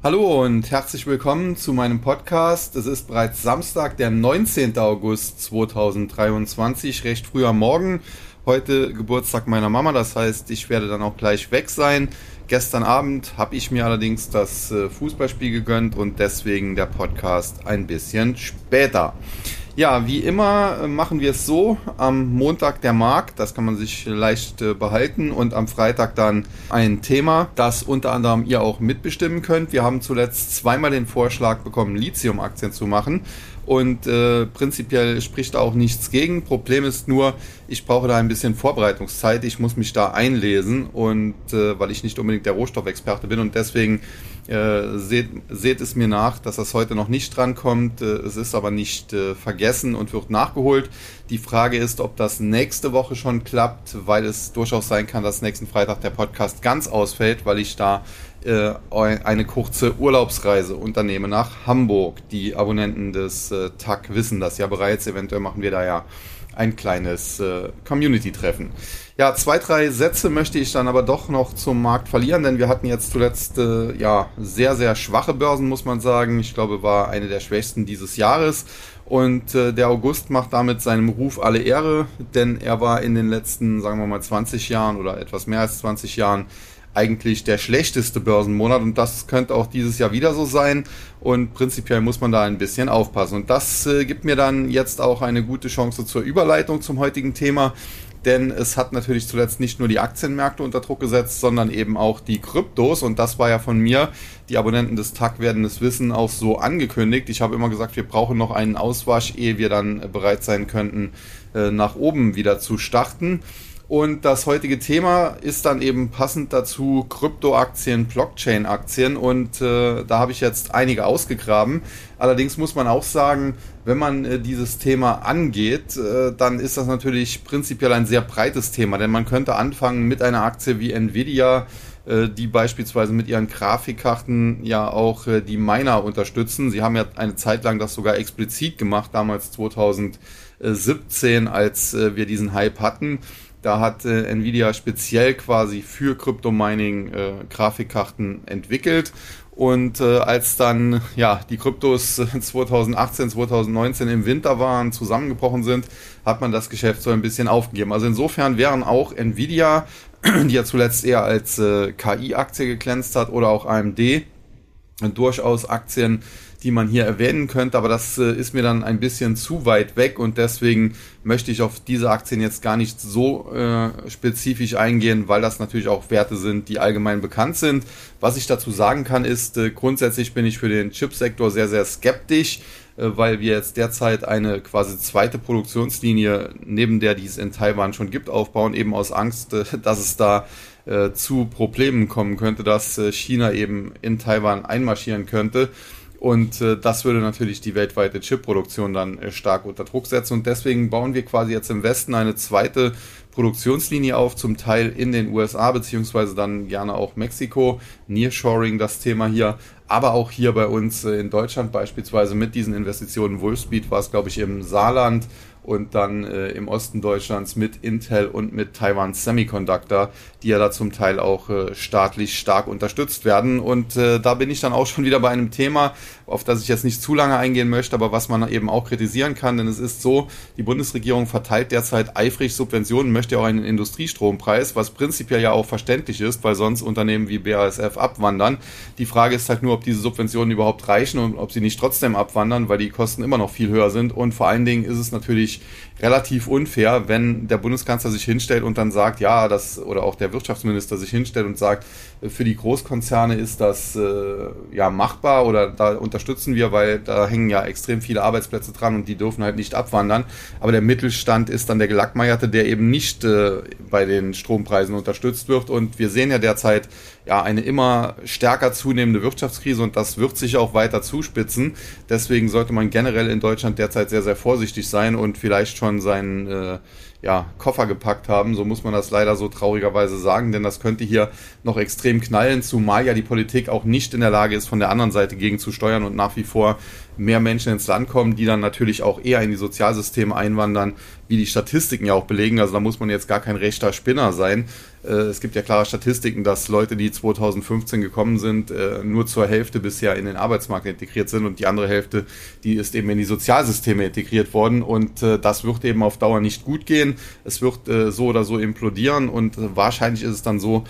Hallo und herzlich willkommen zu meinem Podcast. Es ist bereits Samstag, der 19. August 2023, recht früh am Morgen. Heute Geburtstag meiner Mama, das heißt, ich werde dann auch gleich weg sein. Gestern Abend habe ich mir allerdings das äh, Fußballspiel gegönnt und deswegen der Podcast ein bisschen später. Ja, wie immer äh, machen wir es so. Am Montag der Markt, das kann man sich leicht äh, behalten. Und am Freitag dann ein Thema, das unter anderem ihr auch mitbestimmen könnt. Wir haben zuletzt zweimal den Vorschlag bekommen, Lithium-Aktien zu machen. Und äh, prinzipiell spricht da auch nichts gegen. Problem ist nur, ich brauche da ein bisschen Vorbereitungszeit. Ich muss mich da einlesen und äh, weil ich nicht unbedingt der Rohstoffexperte bin und deswegen äh, seht, seht es mir nach, dass das heute noch nicht drankommt. Äh, es ist aber nicht äh, vergessen und wird nachgeholt. Die Frage ist, ob das nächste Woche schon klappt, weil es durchaus sein kann, dass nächsten Freitag der Podcast ganz ausfällt, weil ich da äh, eine kurze Urlaubsreise unternehme nach Hamburg. Die Abonnenten des äh, TAG wissen das ja bereits. Eventuell machen wir da ja ein kleines äh, Community-Treffen. Ja, zwei, drei Sätze möchte ich dann aber doch noch zum Markt verlieren, denn wir hatten jetzt zuletzt äh, ja sehr, sehr schwache Börsen, muss man sagen. Ich glaube, war eine der schwächsten dieses Jahres. Und äh, der August macht damit seinem Ruf alle Ehre, denn er war in den letzten, sagen wir mal, 20 Jahren oder etwas mehr als 20 Jahren eigentlich der schlechteste Börsenmonat und das könnte auch dieses Jahr wieder so sein und prinzipiell muss man da ein bisschen aufpassen und das äh, gibt mir dann jetzt auch eine gute Chance zur Überleitung zum heutigen Thema, denn es hat natürlich zuletzt nicht nur die Aktienmärkte unter Druck gesetzt, sondern eben auch die Kryptos und das war ja von mir, die Abonnenten des TAG werden es wissen, auch so angekündigt. Ich habe immer gesagt, wir brauchen noch einen Auswasch, ehe wir dann bereit sein könnten, äh, nach oben wieder zu starten. Und das heutige Thema ist dann eben passend dazu Kryptoaktien, Blockchain-Aktien. Und äh, da habe ich jetzt einige ausgegraben. Allerdings muss man auch sagen, wenn man äh, dieses Thema angeht, äh, dann ist das natürlich prinzipiell ein sehr breites Thema. Denn man könnte anfangen mit einer Aktie wie Nvidia, äh, die beispielsweise mit ihren Grafikkarten ja auch äh, die Miner unterstützen. Sie haben ja eine Zeit lang das sogar explizit gemacht, damals 2017, als äh, wir diesen Hype hatten. Da hat äh, Nvidia speziell quasi für Kryptomining äh, Grafikkarten entwickelt. Und äh, als dann ja die Kryptos 2018, 2019 im Winter waren, zusammengebrochen sind, hat man das Geschäft so ein bisschen aufgegeben. Also insofern wären auch Nvidia, die ja zuletzt eher als äh, KI-Aktie geglänzt hat, oder auch AMD durchaus Aktien, die man hier erwähnen könnte, aber das äh, ist mir dann ein bisschen zu weit weg und deswegen möchte ich auf diese Aktien jetzt gar nicht so äh, spezifisch eingehen, weil das natürlich auch Werte sind, die allgemein bekannt sind. Was ich dazu sagen kann, ist, äh, grundsätzlich bin ich für den Chipsektor sehr, sehr skeptisch, äh, weil wir jetzt derzeit eine quasi zweite Produktionslinie neben der, die es in Taiwan schon gibt, aufbauen, eben aus Angst, äh, dass es da äh, zu Problemen kommen könnte, dass China eben in Taiwan einmarschieren könnte. Und äh, das würde natürlich die weltweite Chipproduktion dann äh, stark unter Druck setzen. Und deswegen bauen wir quasi jetzt im Westen eine zweite Produktionslinie auf, zum Teil in den USA, beziehungsweise dann gerne auch Mexiko. Nearshoring das Thema hier. Aber auch hier bei uns äh, in Deutschland beispielsweise mit diesen Investitionen. Wolfspeed war es, glaube ich, im Saarland und dann äh, im Osten Deutschlands mit Intel und mit Taiwan Semiconductor, die ja da zum Teil auch äh, staatlich stark unterstützt werden. Und äh, da bin ich dann auch schon wieder bei einem Thema, auf das ich jetzt nicht zu lange eingehen möchte, aber was man eben auch kritisieren kann, denn es ist so, die Bundesregierung verteilt derzeit eifrig Subventionen, möchte auch einen Industriestrompreis, was prinzipiell ja auch verständlich ist, weil sonst Unternehmen wie BASF abwandern. Die Frage ist halt nur, ob diese Subventionen überhaupt reichen und ob sie nicht trotzdem abwandern, weil die Kosten immer noch viel höher sind. Und vor allen Dingen ist es natürlich relativ unfair, wenn der Bundeskanzler sich hinstellt und dann sagt, ja, das oder auch der Wirtschaftsminister sich hinstellt und sagt, für die Großkonzerne ist das äh, ja machbar oder da unterstützen wir, weil da hängen ja extrem viele Arbeitsplätze dran und die dürfen halt nicht abwandern. Aber der Mittelstand ist dann der Gelackmeierte, der eben nicht äh, bei den Strompreisen unterstützt wird. Und wir sehen ja derzeit ja eine immer stärker zunehmende Wirtschaftskrise und das wird sich auch weiter zuspitzen. Deswegen sollte man generell in Deutschland derzeit sehr, sehr vorsichtig sein und vielleicht schon seinen äh, ja, Koffer gepackt haben. So muss man das leider so traurigerweise sagen, denn das könnte hier noch extrem knallen, zumal ja die Politik auch nicht in der Lage ist, von der anderen Seite gegen zu steuern und nach wie vor mehr Menschen ins Land kommen, die dann natürlich auch eher in die Sozialsysteme einwandern, wie die Statistiken ja auch belegen. Also da muss man jetzt gar kein rechter Spinner sein. Äh, es gibt ja klare Statistiken, dass Leute, die 2015 gekommen sind, äh, nur zur Hälfte bisher in den Arbeitsmarkt integriert sind und die andere Hälfte, die ist eben in die Sozialsysteme integriert worden und äh, das wird eben auf Dauer nicht gut gehen. Es wird so oder so implodieren und wahrscheinlich ist es dann so,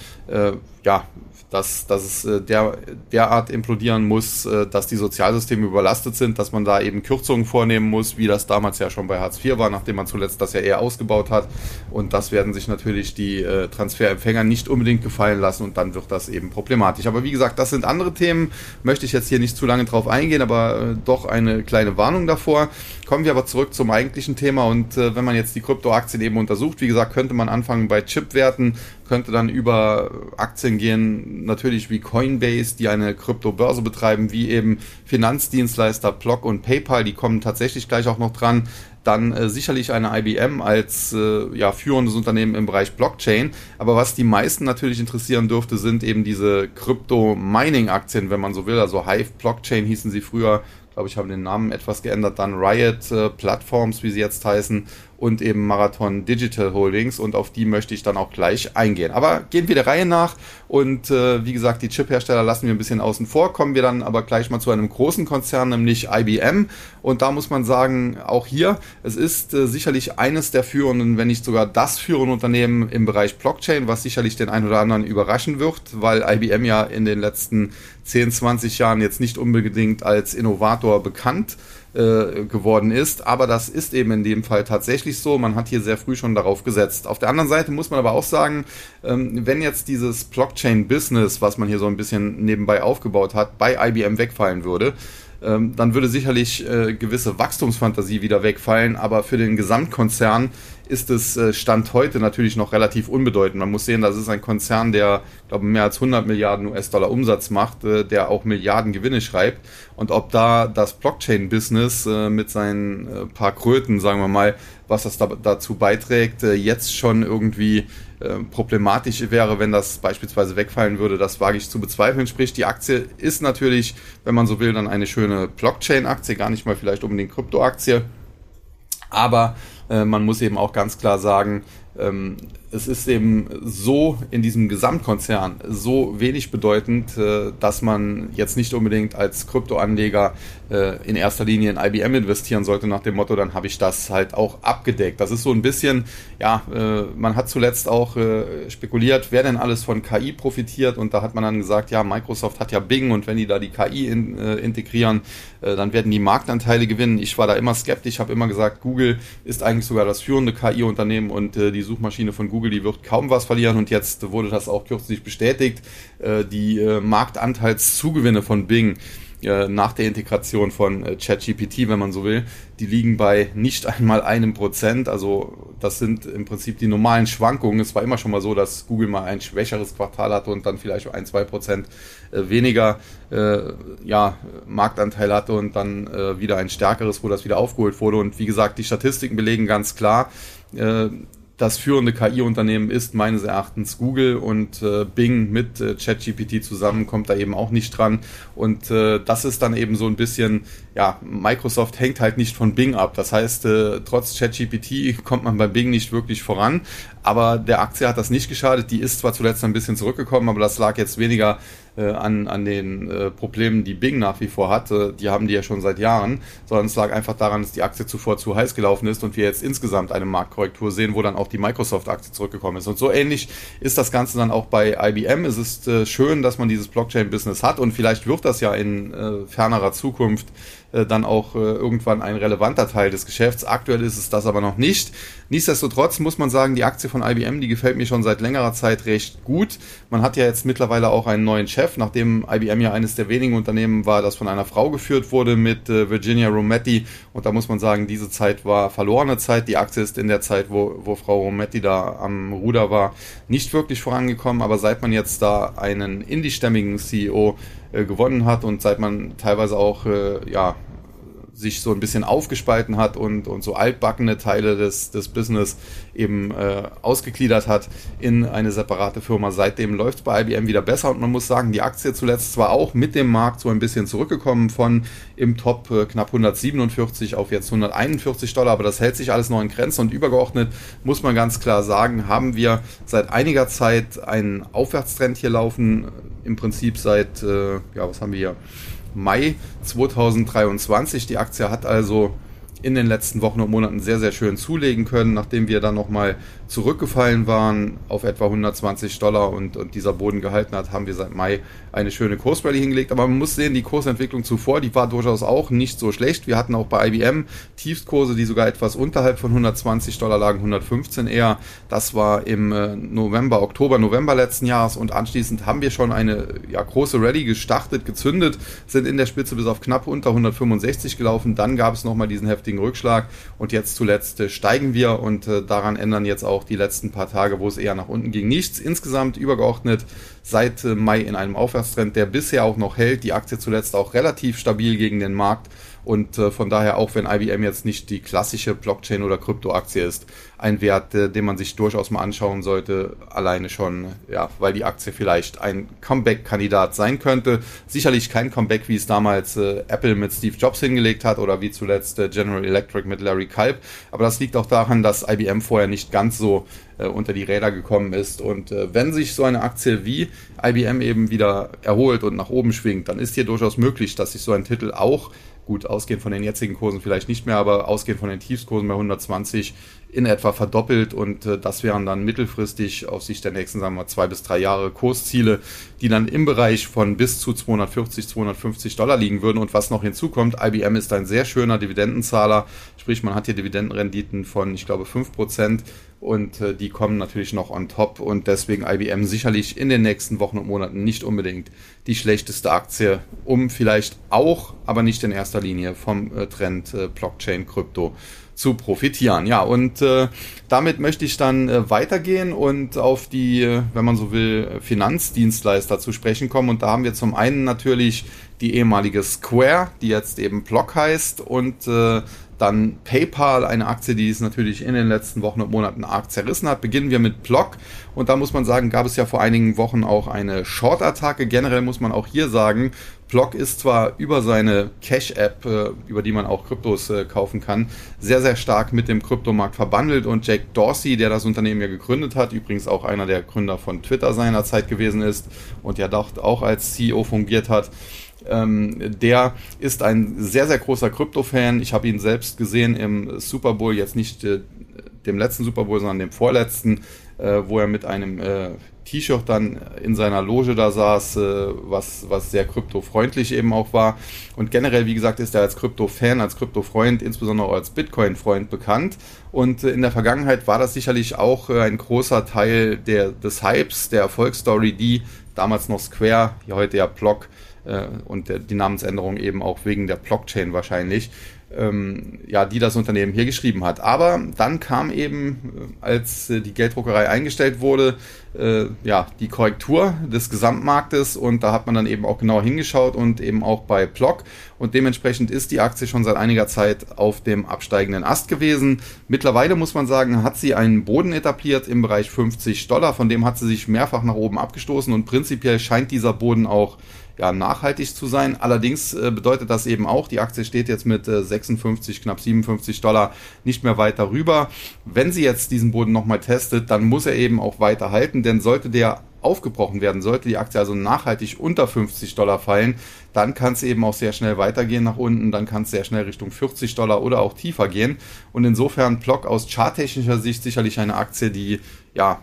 ja, dass, dass es äh, der, derart implodieren muss, äh, dass die Sozialsysteme überlastet sind, dass man da eben Kürzungen vornehmen muss, wie das damals ja schon bei Hartz IV war, nachdem man zuletzt das ja eher ausgebaut hat. Und das werden sich natürlich die äh, Transferempfänger nicht unbedingt gefallen lassen und dann wird das eben problematisch. Aber wie gesagt, das sind andere Themen, möchte ich jetzt hier nicht zu lange drauf eingehen, aber äh, doch eine kleine Warnung davor. Kommen wir aber zurück zum eigentlichen Thema und äh, wenn man jetzt die Kryptoaktien eben untersucht, wie gesagt, könnte man anfangen bei Chipwerten, könnte dann über Aktien gehen, natürlich wie Coinbase, die eine Kryptobörse betreiben, wie eben Finanzdienstleister Block und PayPal, die kommen tatsächlich gleich auch noch dran. Dann äh, sicherlich eine IBM als äh, ja, führendes Unternehmen im Bereich Blockchain. Aber was die meisten natürlich interessieren dürfte, sind eben diese Krypto-Mining-Aktien, wenn man so will. Also Hive Blockchain hießen sie früher, glaube ich, haben den Namen etwas geändert. Dann Riot äh, Platforms, wie sie jetzt heißen und eben Marathon Digital Holdings und auf die möchte ich dann auch gleich eingehen. Aber gehen wir der Reihe nach und äh, wie gesagt, die Chip-Hersteller lassen wir ein bisschen außen vor, kommen wir dann aber gleich mal zu einem großen Konzern, nämlich IBM und da muss man sagen, auch hier, es ist äh, sicherlich eines der führenden, wenn nicht sogar das führende Unternehmen im Bereich Blockchain, was sicherlich den einen oder anderen überraschen wird, weil IBM ja in den letzten 10, 20 Jahren jetzt nicht unbedingt als Innovator bekannt äh, geworden ist. Aber das ist eben in dem Fall tatsächlich so. Man hat hier sehr früh schon darauf gesetzt. Auf der anderen Seite muss man aber auch sagen, ähm, wenn jetzt dieses Blockchain-Business, was man hier so ein bisschen nebenbei aufgebaut hat, bei IBM wegfallen würde, ähm, dann würde sicherlich äh, gewisse Wachstumsfantasie wieder wegfallen, aber für den Gesamtkonzern ist es äh, Stand heute natürlich noch relativ unbedeutend. Man muss sehen, das ist ein Konzern, der, glaube mehr als 100 Milliarden US-Dollar Umsatz macht, äh, der auch Milliarden Gewinne schreibt. Und ob da das Blockchain-Business äh, mit seinen paar Kröten, sagen wir mal, was das da, dazu beiträgt, jetzt schon irgendwie problematisch wäre, wenn das beispielsweise wegfallen würde, das wage ich zu bezweifeln. Sprich, die Aktie ist natürlich, wenn man so will, dann eine schöne Blockchain-Aktie, gar nicht mal vielleicht unbedingt Krypto-Aktie. Aber man muss eben auch ganz klar sagen, ähm, es ist eben so in diesem Gesamtkonzern so wenig bedeutend, äh, dass man jetzt nicht unbedingt als Kryptoanleger äh, in erster Linie in IBM investieren sollte, nach dem Motto, dann habe ich das halt auch abgedeckt. Das ist so ein bisschen, ja, äh, man hat zuletzt auch spekuliert, wer denn alles von KI profitiert und da hat man dann gesagt, ja, Microsoft hat ja Bing und wenn die da die KI in, integrieren, dann werden die Marktanteile gewinnen. Ich war da immer skeptisch, habe immer gesagt, Google ist eigentlich sogar das führende KI-Unternehmen und die Suchmaschine von Google Google, die wird kaum was verlieren und jetzt wurde das auch kürzlich bestätigt. Äh, die äh, Marktanteilszugewinne von Bing äh, nach der Integration von ChatGPT, wenn man so will, die liegen bei nicht einmal einem Prozent. Also das sind im Prinzip die normalen Schwankungen. Es war immer schon mal so, dass Google mal ein schwächeres Quartal hatte und dann vielleicht ein, zwei Prozent weniger äh, ja, Marktanteil hatte und dann äh, wieder ein stärkeres, wo das wieder aufgeholt wurde. Und wie gesagt, die Statistiken belegen ganz klar, äh, das führende KI-Unternehmen ist meines Erachtens Google und äh, Bing mit äh, ChatGPT zusammen kommt da eben auch nicht dran. Und äh, das ist dann eben so ein bisschen, ja, Microsoft hängt halt nicht von Bing ab. Das heißt, äh, trotz ChatGPT kommt man bei Bing nicht wirklich voran. Aber der Aktie hat das nicht geschadet. Die ist zwar zuletzt ein bisschen zurückgekommen, aber das lag jetzt weniger an, an den äh, Problemen, die Bing nach wie vor hatte. Die haben die ja schon seit Jahren, sondern es lag einfach daran, dass die Aktie zuvor zu heiß gelaufen ist und wir jetzt insgesamt eine Marktkorrektur sehen, wo dann auch die Microsoft-Aktie zurückgekommen ist. Und so ähnlich ist das Ganze dann auch bei IBM. Es ist äh, schön, dass man dieses Blockchain-Business hat und vielleicht wird das ja in äh, fernerer Zukunft äh, dann auch äh, irgendwann ein relevanter Teil des Geschäfts. Aktuell ist es das aber noch nicht. Nichtsdestotrotz muss man sagen, die Aktie von IBM, die gefällt mir schon seit längerer Zeit recht gut. Man hat ja jetzt mittlerweile auch einen neuen Chef, nachdem IBM ja eines der wenigen Unternehmen war, das von einer Frau geführt wurde mit äh, Virginia Rometty. Und da muss man sagen, diese Zeit war verlorene Zeit. Die Aktie ist in der Zeit, wo, wo Frau Rometty da am Ruder war, nicht wirklich vorangekommen. Aber seit man jetzt da einen indie-stämmigen CEO äh, gewonnen hat und seit man teilweise auch äh, ja, sich so ein bisschen aufgespalten hat und, und so altbackene Teile des, des Business eben äh, ausgegliedert hat in eine separate Firma. Seitdem läuft es bei IBM wieder besser und man muss sagen, die Aktie zuletzt zwar auch mit dem Markt so ein bisschen zurückgekommen von im Top äh, knapp 147 auf jetzt 141 Dollar, aber das hält sich alles noch in Grenzen und übergeordnet muss man ganz klar sagen, haben wir seit einiger Zeit einen Aufwärtstrend hier laufen, im Prinzip seit, äh, ja, was haben wir hier? Mai 2023. Die Aktie hat also in den letzten Wochen und Monaten sehr, sehr schön zulegen können, nachdem wir dann nochmal zurückgefallen waren auf etwa 120 Dollar und, und dieser Boden gehalten hat, haben wir seit Mai eine schöne Kursrallye hingelegt. Aber man muss sehen, die Kursentwicklung zuvor, die war durchaus auch nicht so schlecht. Wir hatten auch bei IBM Tiefstkurse, die sogar etwas unterhalb von 120 Dollar lagen, 115 eher. Das war im äh, November, Oktober, November letzten Jahres und anschließend haben wir schon eine ja, große Rallye gestartet, gezündet, sind in der Spitze bis auf knapp unter 165 gelaufen. Dann gab es nochmal diesen heftigen Rückschlag und jetzt zuletzt äh, steigen wir und äh, daran ändern jetzt auch die letzten paar Tage, wo es eher nach unten ging. Nichts insgesamt übergeordnet seit äh, Mai in einem Aufwärtstrend, der bisher auch noch hält. Die Aktie zuletzt auch relativ stabil gegen den Markt und äh, von daher, auch wenn IBM jetzt nicht die klassische Blockchain- oder Kryptoaktie ist, ein Wert, äh, den man sich durchaus mal anschauen sollte, alleine schon, ja, weil die Aktie vielleicht ein Comeback-Kandidat sein könnte. Sicherlich kein Comeback, wie es damals äh, Apple mit Steve Jobs hingelegt hat oder wie zuletzt äh, General Electric mit Larry Culp. Aber das liegt auch daran, dass IBM vorher nicht ganz so äh, unter die Räder gekommen ist. Und äh, wenn sich so eine Aktie wie IBM eben wieder erholt und nach oben schwingt, dann ist hier durchaus möglich, dass sich so ein Titel auch gut ausgehend von den jetzigen Kursen vielleicht nicht mehr, aber ausgehend von den Tiefskursen bei 120 in etwa verdoppelt und äh, das wären dann mittelfristig auf Sicht der nächsten, sagen wir zwei bis drei Jahre Kursziele, die dann im Bereich von bis zu 240, 250 Dollar liegen würden. Und was noch hinzukommt, IBM ist ein sehr schöner Dividendenzahler, sprich man hat hier Dividendenrenditen von, ich glaube, 5% und äh, die kommen natürlich noch on top und deswegen IBM sicherlich in den nächsten Wochen und Monaten nicht unbedingt die schlechteste Aktie, um vielleicht auch, aber nicht in erster Linie vom äh, Trend äh, Blockchain Krypto zu profitieren. Ja, und äh, damit möchte ich dann äh, weitergehen und auf die, äh, wenn man so will, Finanzdienstleister zu sprechen kommen. Und da haben wir zum einen natürlich die ehemalige Square, die jetzt eben Block heißt, und äh, dann PayPal, eine Aktie, die es natürlich in den letzten Wochen und Monaten arg zerrissen hat. Beginnen wir mit Block. Und da muss man sagen, gab es ja vor einigen Wochen auch eine Short-Attacke. Generell muss man auch hier sagen, Block ist zwar über seine Cash-App, äh, über die man auch Kryptos äh, kaufen kann, sehr, sehr stark mit dem Kryptomarkt verbandelt und Jack Dorsey, der das Unternehmen ja gegründet hat, übrigens auch einer der Gründer von Twitter seinerzeit gewesen ist und ja auch als CEO fungiert hat, ähm, der ist ein sehr, sehr großer Krypto-Fan. Ich habe ihn selbst gesehen im Super Bowl, jetzt nicht äh, dem letzten Super Bowl, sondern dem vorletzten, äh, wo er mit einem äh, T-Shirt dann in seiner Loge da saß, äh, was, was sehr kryptofreundlich eben auch war. Und generell, wie gesagt, ist er als Krypto-Fan, als Krypto-Freund, insbesondere als Bitcoin-Freund bekannt. Und äh, in der Vergangenheit war das sicherlich auch äh, ein großer Teil der, des Hypes, der Erfolgsstory, die damals noch Square, hier heute ja Block, und der, die Namensänderung eben auch wegen der Blockchain wahrscheinlich, ähm, ja, die das Unternehmen hier geschrieben hat. Aber dann kam eben, äh, als äh, die Gelddruckerei eingestellt wurde, äh, ja, die Korrektur des Gesamtmarktes und da hat man dann eben auch genauer hingeschaut und eben auch bei Block und dementsprechend ist die Aktie schon seit einiger Zeit auf dem absteigenden Ast gewesen. Mittlerweile muss man sagen, hat sie einen Boden etabliert im Bereich 50 Dollar, von dem hat sie sich mehrfach nach oben abgestoßen und prinzipiell scheint dieser Boden auch ja, nachhaltig zu sein. Allerdings äh, bedeutet das eben auch, die Aktie steht jetzt mit äh, 56, knapp 57 Dollar nicht mehr weiter rüber. Wenn sie jetzt diesen Boden nochmal testet, dann muss er eben auch weiter halten, denn sollte der aufgebrochen werden, sollte die Aktie also nachhaltig unter 50 Dollar fallen, dann kann es eben auch sehr schnell weitergehen nach unten, dann kann es sehr schnell Richtung 40 Dollar oder auch tiefer gehen. Und insofern Block aus charttechnischer Sicht sicherlich eine Aktie, die ja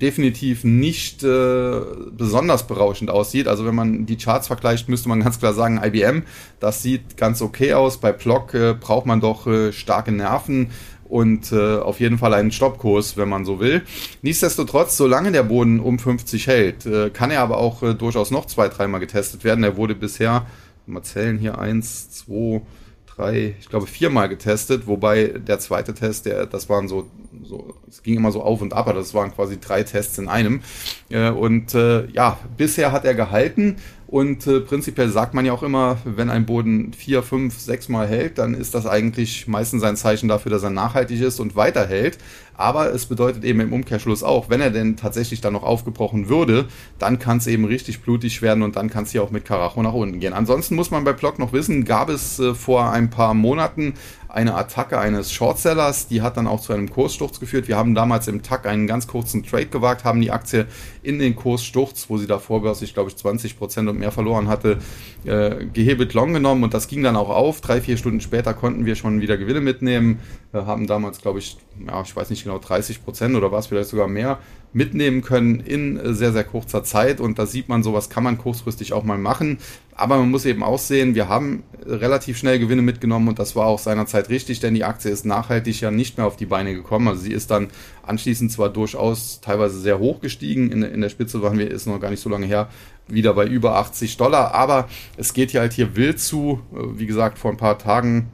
definitiv nicht äh, besonders berauschend aussieht. Also wenn man die Charts vergleicht, müsste man ganz klar sagen, IBM, das sieht ganz okay aus. Bei Block äh, braucht man doch äh, starke Nerven und äh, auf jeden Fall einen Stoppkurs, wenn man so will. Nichtsdestotrotz, solange der Boden um 50 hält, äh, kann er aber auch äh, durchaus noch zwei, dreimal getestet werden. Er wurde bisher, mal zählen hier, eins, zwei, drei, ich glaube viermal getestet, wobei der zweite Test, der, das waren so, so, es ging immer so auf und ab, aber das waren quasi drei Tests in einem. Äh, und äh, ja, bisher hat er gehalten Und äh, prinzipiell sagt man ja auch immer, wenn ein Boden vier, fünf, sechs Mal hält, dann ist das eigentlich meistens ein Zeichen dafür, dass er nachhaltig ist und weiterhält. Aber es bedeutet eben im Umkehrschluss auch, wenn er denn tatsächlich dann noch aufgebrochen würde, dann kann es eben richtig blutig werden und dann kann es hier auch mit Karacho nach unten gehen. Ansonsten muss man bei Block noch wissen, gab es äh, vor ein paar Monaten eine Attacke eines Shortsellers, die hat dann auch zu einem Kurssturz geführt. Wir haben damals im Tag einen ganz kurzen Trade gewagt, haben die Aktie in den Kurssturz, wo sie davor börslich, glaube ich, 20 Prozent und mehr verloren hatte, äh, gehebelt long genommen und das ging dann auch auf. Drei, vier Stunden später konnten wir schon wieder Gewinne mitnehmen, äh, haben damals, glaube ich, ja, ich weiß nicht genau, 30 Prozent oder was, vielleicht sogar mehr mitnehmen können in äh, sehr, sehr kurzer Zeit. Und da sieht man, sowas kann man kurzfristig auch mal machen. Aber man muss eben auch sehen, wir haben relativ schnell Gewinne mitgenommen und das war auch seinerzeit richtig, denn die Aktie ist nachhaltig ja nicht mehr auf die Beine gekommen. Also sie ist dann anschließend zwar durchaus teilweise sehr hoch gestiegen, in, in der Spitze waren wir, ist noch gar nicht so lange her, wieder bei über 80 Dollar, aber es geht ja halt hier wild zu. Äh, wie gesagt, vor ein paar Tagen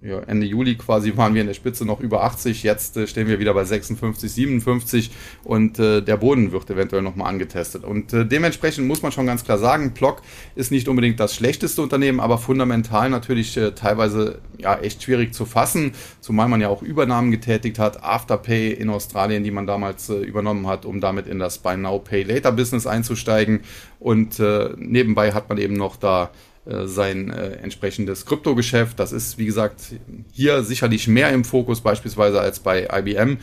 ja, Ende Juli quasi waren wir in der Spitze noch über 80, jetzt äh, stehen wir wieder bei 56, 57 und äh, der Boden wird eventuell nochmal angetestet. Und äh, dementsprechend muss man schon ganz klar sagen, Block ist nicht unbedingt das schlechteste Unternehmen, aber fundamental natürlich äh, teilweise ja echt schwierig zu fassen, zumal man ja auch Übernahmen getätigt hat, Afterpay in Australien, die man damals äh, übernommen hat, um damit in das Buy Now Pay Later Business einzusteigen und äh, nebenbei hat man eben noch da sein äh, entsprechendes Kryptogeschäft. Das ist, wie gesagt, hier sicherlich mehr im Fokus beispielsweise als bei IBM.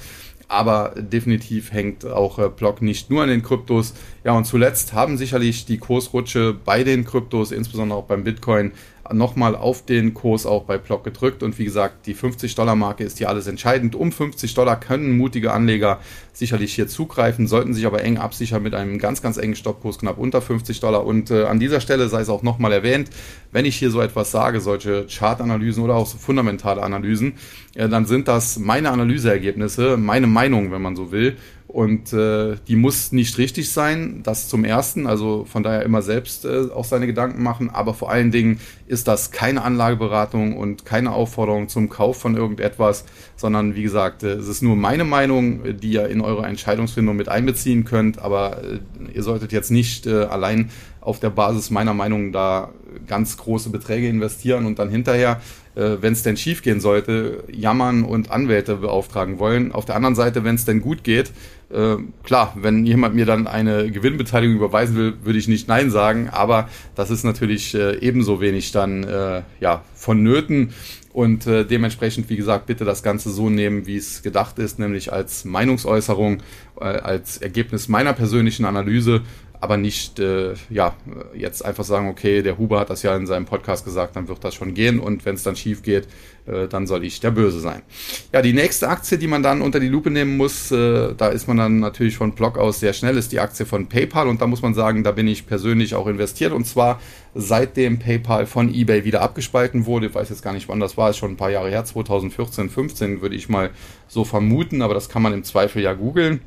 Aber definitiv hängt auch äh, Block nicht nur an den Kryptos. Ja, und zuletzt haben sicherlich die Kursrutsche bei den Kryptos, insbesondere auch beim Bitcoin, nochmal auf den Kurs auch bei Block gedrückt. Und wie gesagt, die 50-Dollar-Marke ist hier alles entscheidend. Um 50 Dollar können mutige Anleger sicherlich hier zugreifen, sollten sich aber eng absichern mit einem ganz, ganz engen Stoppkurs knapp unter 50 Dollar. Und äh, an dieser Stelle sei es auch nochmal erwähnt, wenn ich hier so etwas sage, solche Chartanalysen oder auch so fundamentale Analysen, äh, dann sind das meine Analyseergebnisse, meine Meinung, wenn man so will. Und äh, die muss nicht richtig sein, das zum Ersten, also von daher immer selbst äh, auch seine Gedanken machen, aber vor allen Dingen ist das keine Anlageberatung und keine Aufforderung zum Kauf von irgendetwas, sondern wie gesagt, äh, es ist nur meine Meinung, die ihr in eure Entscheidungsfindung mit einbeziehen könnt, aber äh, ihr solltet jetzt nicht äh, allein auf der Basis meiner Meinung da ganz große Beträge investieren und dann hinterher äh, wenn es denn schief gehen sollte, jammern und Anwälte beauftragen wollen. Auf der anderen Seite, wenn es denn gut geht, äh, klar, wenn jemand mir dann eine Gewinnbeteiligung überweisen will, würde ich nicht Nein sagen, aber das ist natürlich äh, ebenso wenig dann äh, ja, vonnöten. Und äh, dementsprechend, wie gesagt, bitte das Ganze so nehmen, wie es gedacht ist, nämlich als Meinungsäußerung, äh, als Ergebnis meiner persönlichen Analyse aber nicht äh, ja jetzt einfach sagen, okay, der Huber hat das ja in seinem Podcast gesagt, dann wird das schon gehen und wenn es dann schief geht, äh, dann soll ich der Böse sein. Ja, die nächste Aktie, die man dann unter die Lupe nehmen muss, äh, da ist man dann natürlich von Block aus sehr schnell, ist die Aktie von PayPal und da muss man sagen, da bin ich persönlich auch investiert und zwar seitdem PayPal von eBay wieder abgespalten wurde. Ich weiß jetzt gar nicht, wann das war, ist schon ein paar Jahre her, 2014, 15 würde ich mal so vermuten, aber das kann man im Zweifel ja googeln.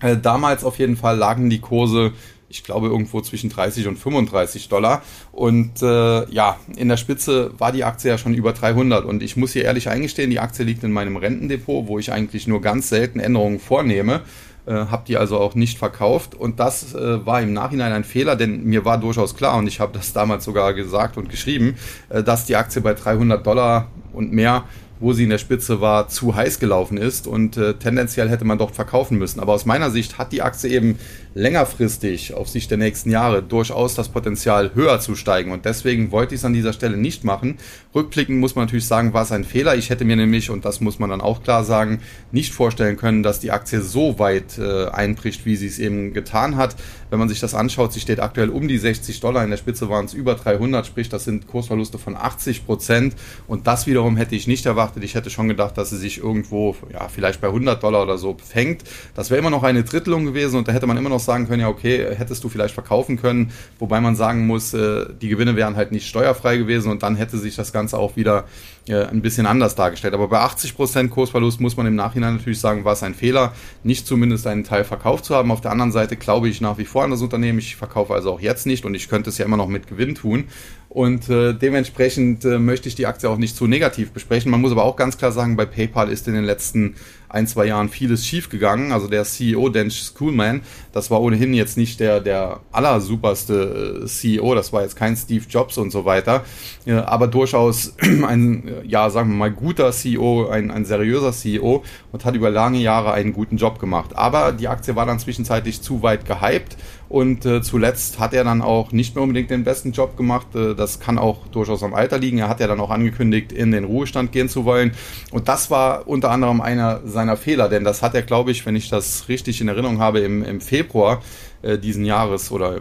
Äh, damals auf jeden Fall lagen die Kurse, ich glaube, irgendwo zwischen 30 und 35 Dollar. Und äh, ja, in der Spitze war die Aktie ja schon über 300. Und ich muss hier ehrlich eingestehen, die Aktie liegt in meinem Rentendepot, wo ich eigentlich nur ganz selten Änderungen vornehme. Äh, habe die also auch nicht verkauft und das äh, war im Nachhinein ein Fehler, denn mir war durchaus klar und ich habe das damals sogar gesagt und geschrieben, äh, dass die Aktie bei 300 Dollar und mehr wo sie in der Spitze war, zu heiß gelaufen ist und äh, tendenziell hätte man dort verkaufen müssen. Aber aus meiner Sicht hat die Aktie eben längerfristig auf Sicht der nächsten Jahre durchaus das Potenzial höher zu steigen und deswegen wollte ich es an dieser Stelle nicht machen. Rückblickend muss man natürlich sagen, war es ein Fehler. Ich hätte mir nämlich, und das muss man dann auch klar sagen, nicht vorstellen können, dass die Aktie so weit äh, einbricht, wie sie es eben getan hat. Wenn man sich das anschaut, sie steht aktuell um die 60 Dollar, in der Spitze waren es über 300, sprich das sind Kursverluste von 80 Prozent und das wiederum hätte ich nicht erwartet erwartet. Ich hätte schon gedacht, dass sie sich irgendwo, ja, vielleicht bei 100 Dollar oder so fängt. Das wäre immer noch eine Drittelung gewesen und da hätte man immer noch sagen können, ja, okay, hättest du vielleicht verkaufen können. Wobei man sagen muss, äh, die Gewinne wären halt nicht steuerfrei gewesen und dann hätte sich das Ganze auch wieder äh, ein bisschen anders dargestellt. Aber bei 80% Kursverlust muss man im Nachhinein natürlich sagen, war es ein Fehler, nicht zumindest einen Teil verkauft zu haben. Auf der anderen Seite glaube ich nach wie vor an das Unternehmen. Ich verkaufe also auch jetzt nicht und ich könnte es ja immer noch mit Gewinn tun. Und äh, dementsprechend äh, möchte ich die Aktie auch nicht zu negativ besprechen. Man muss aber auch ganz klar sagen, bei PayPal ist in den letzten ein, zwei Jahren vieles schiefgegangen. Also der CEO, Dan Schoolman, das war ohnehin jetzt nicht der, der allersuperste äh, CEO, das war jetzt kein Steve Jobs und so weiter, aber durchaus ein, ja, sagen wir mal, guter CEO, ein, ein seriöser CEO und hat über lange Jahre einen guten Job gemacht. Aber die Aktie war dann zwischenzeitlich zu weit gehypt und äh, zuletzt hat er dann auch nicht mehr unbedingt den besten Job gemacht. Äh, das kann auch durchaus am Alter liegen. Er hat ja dann auch angekündigt, in den Ruhestand gehen zu wollen. Und das war unter anderem einer seiner Fehler, denn das hat er, glaube ich, wenn ich das richtig in Erinnerung habe, im, im Februar äh, diesen Jahres oder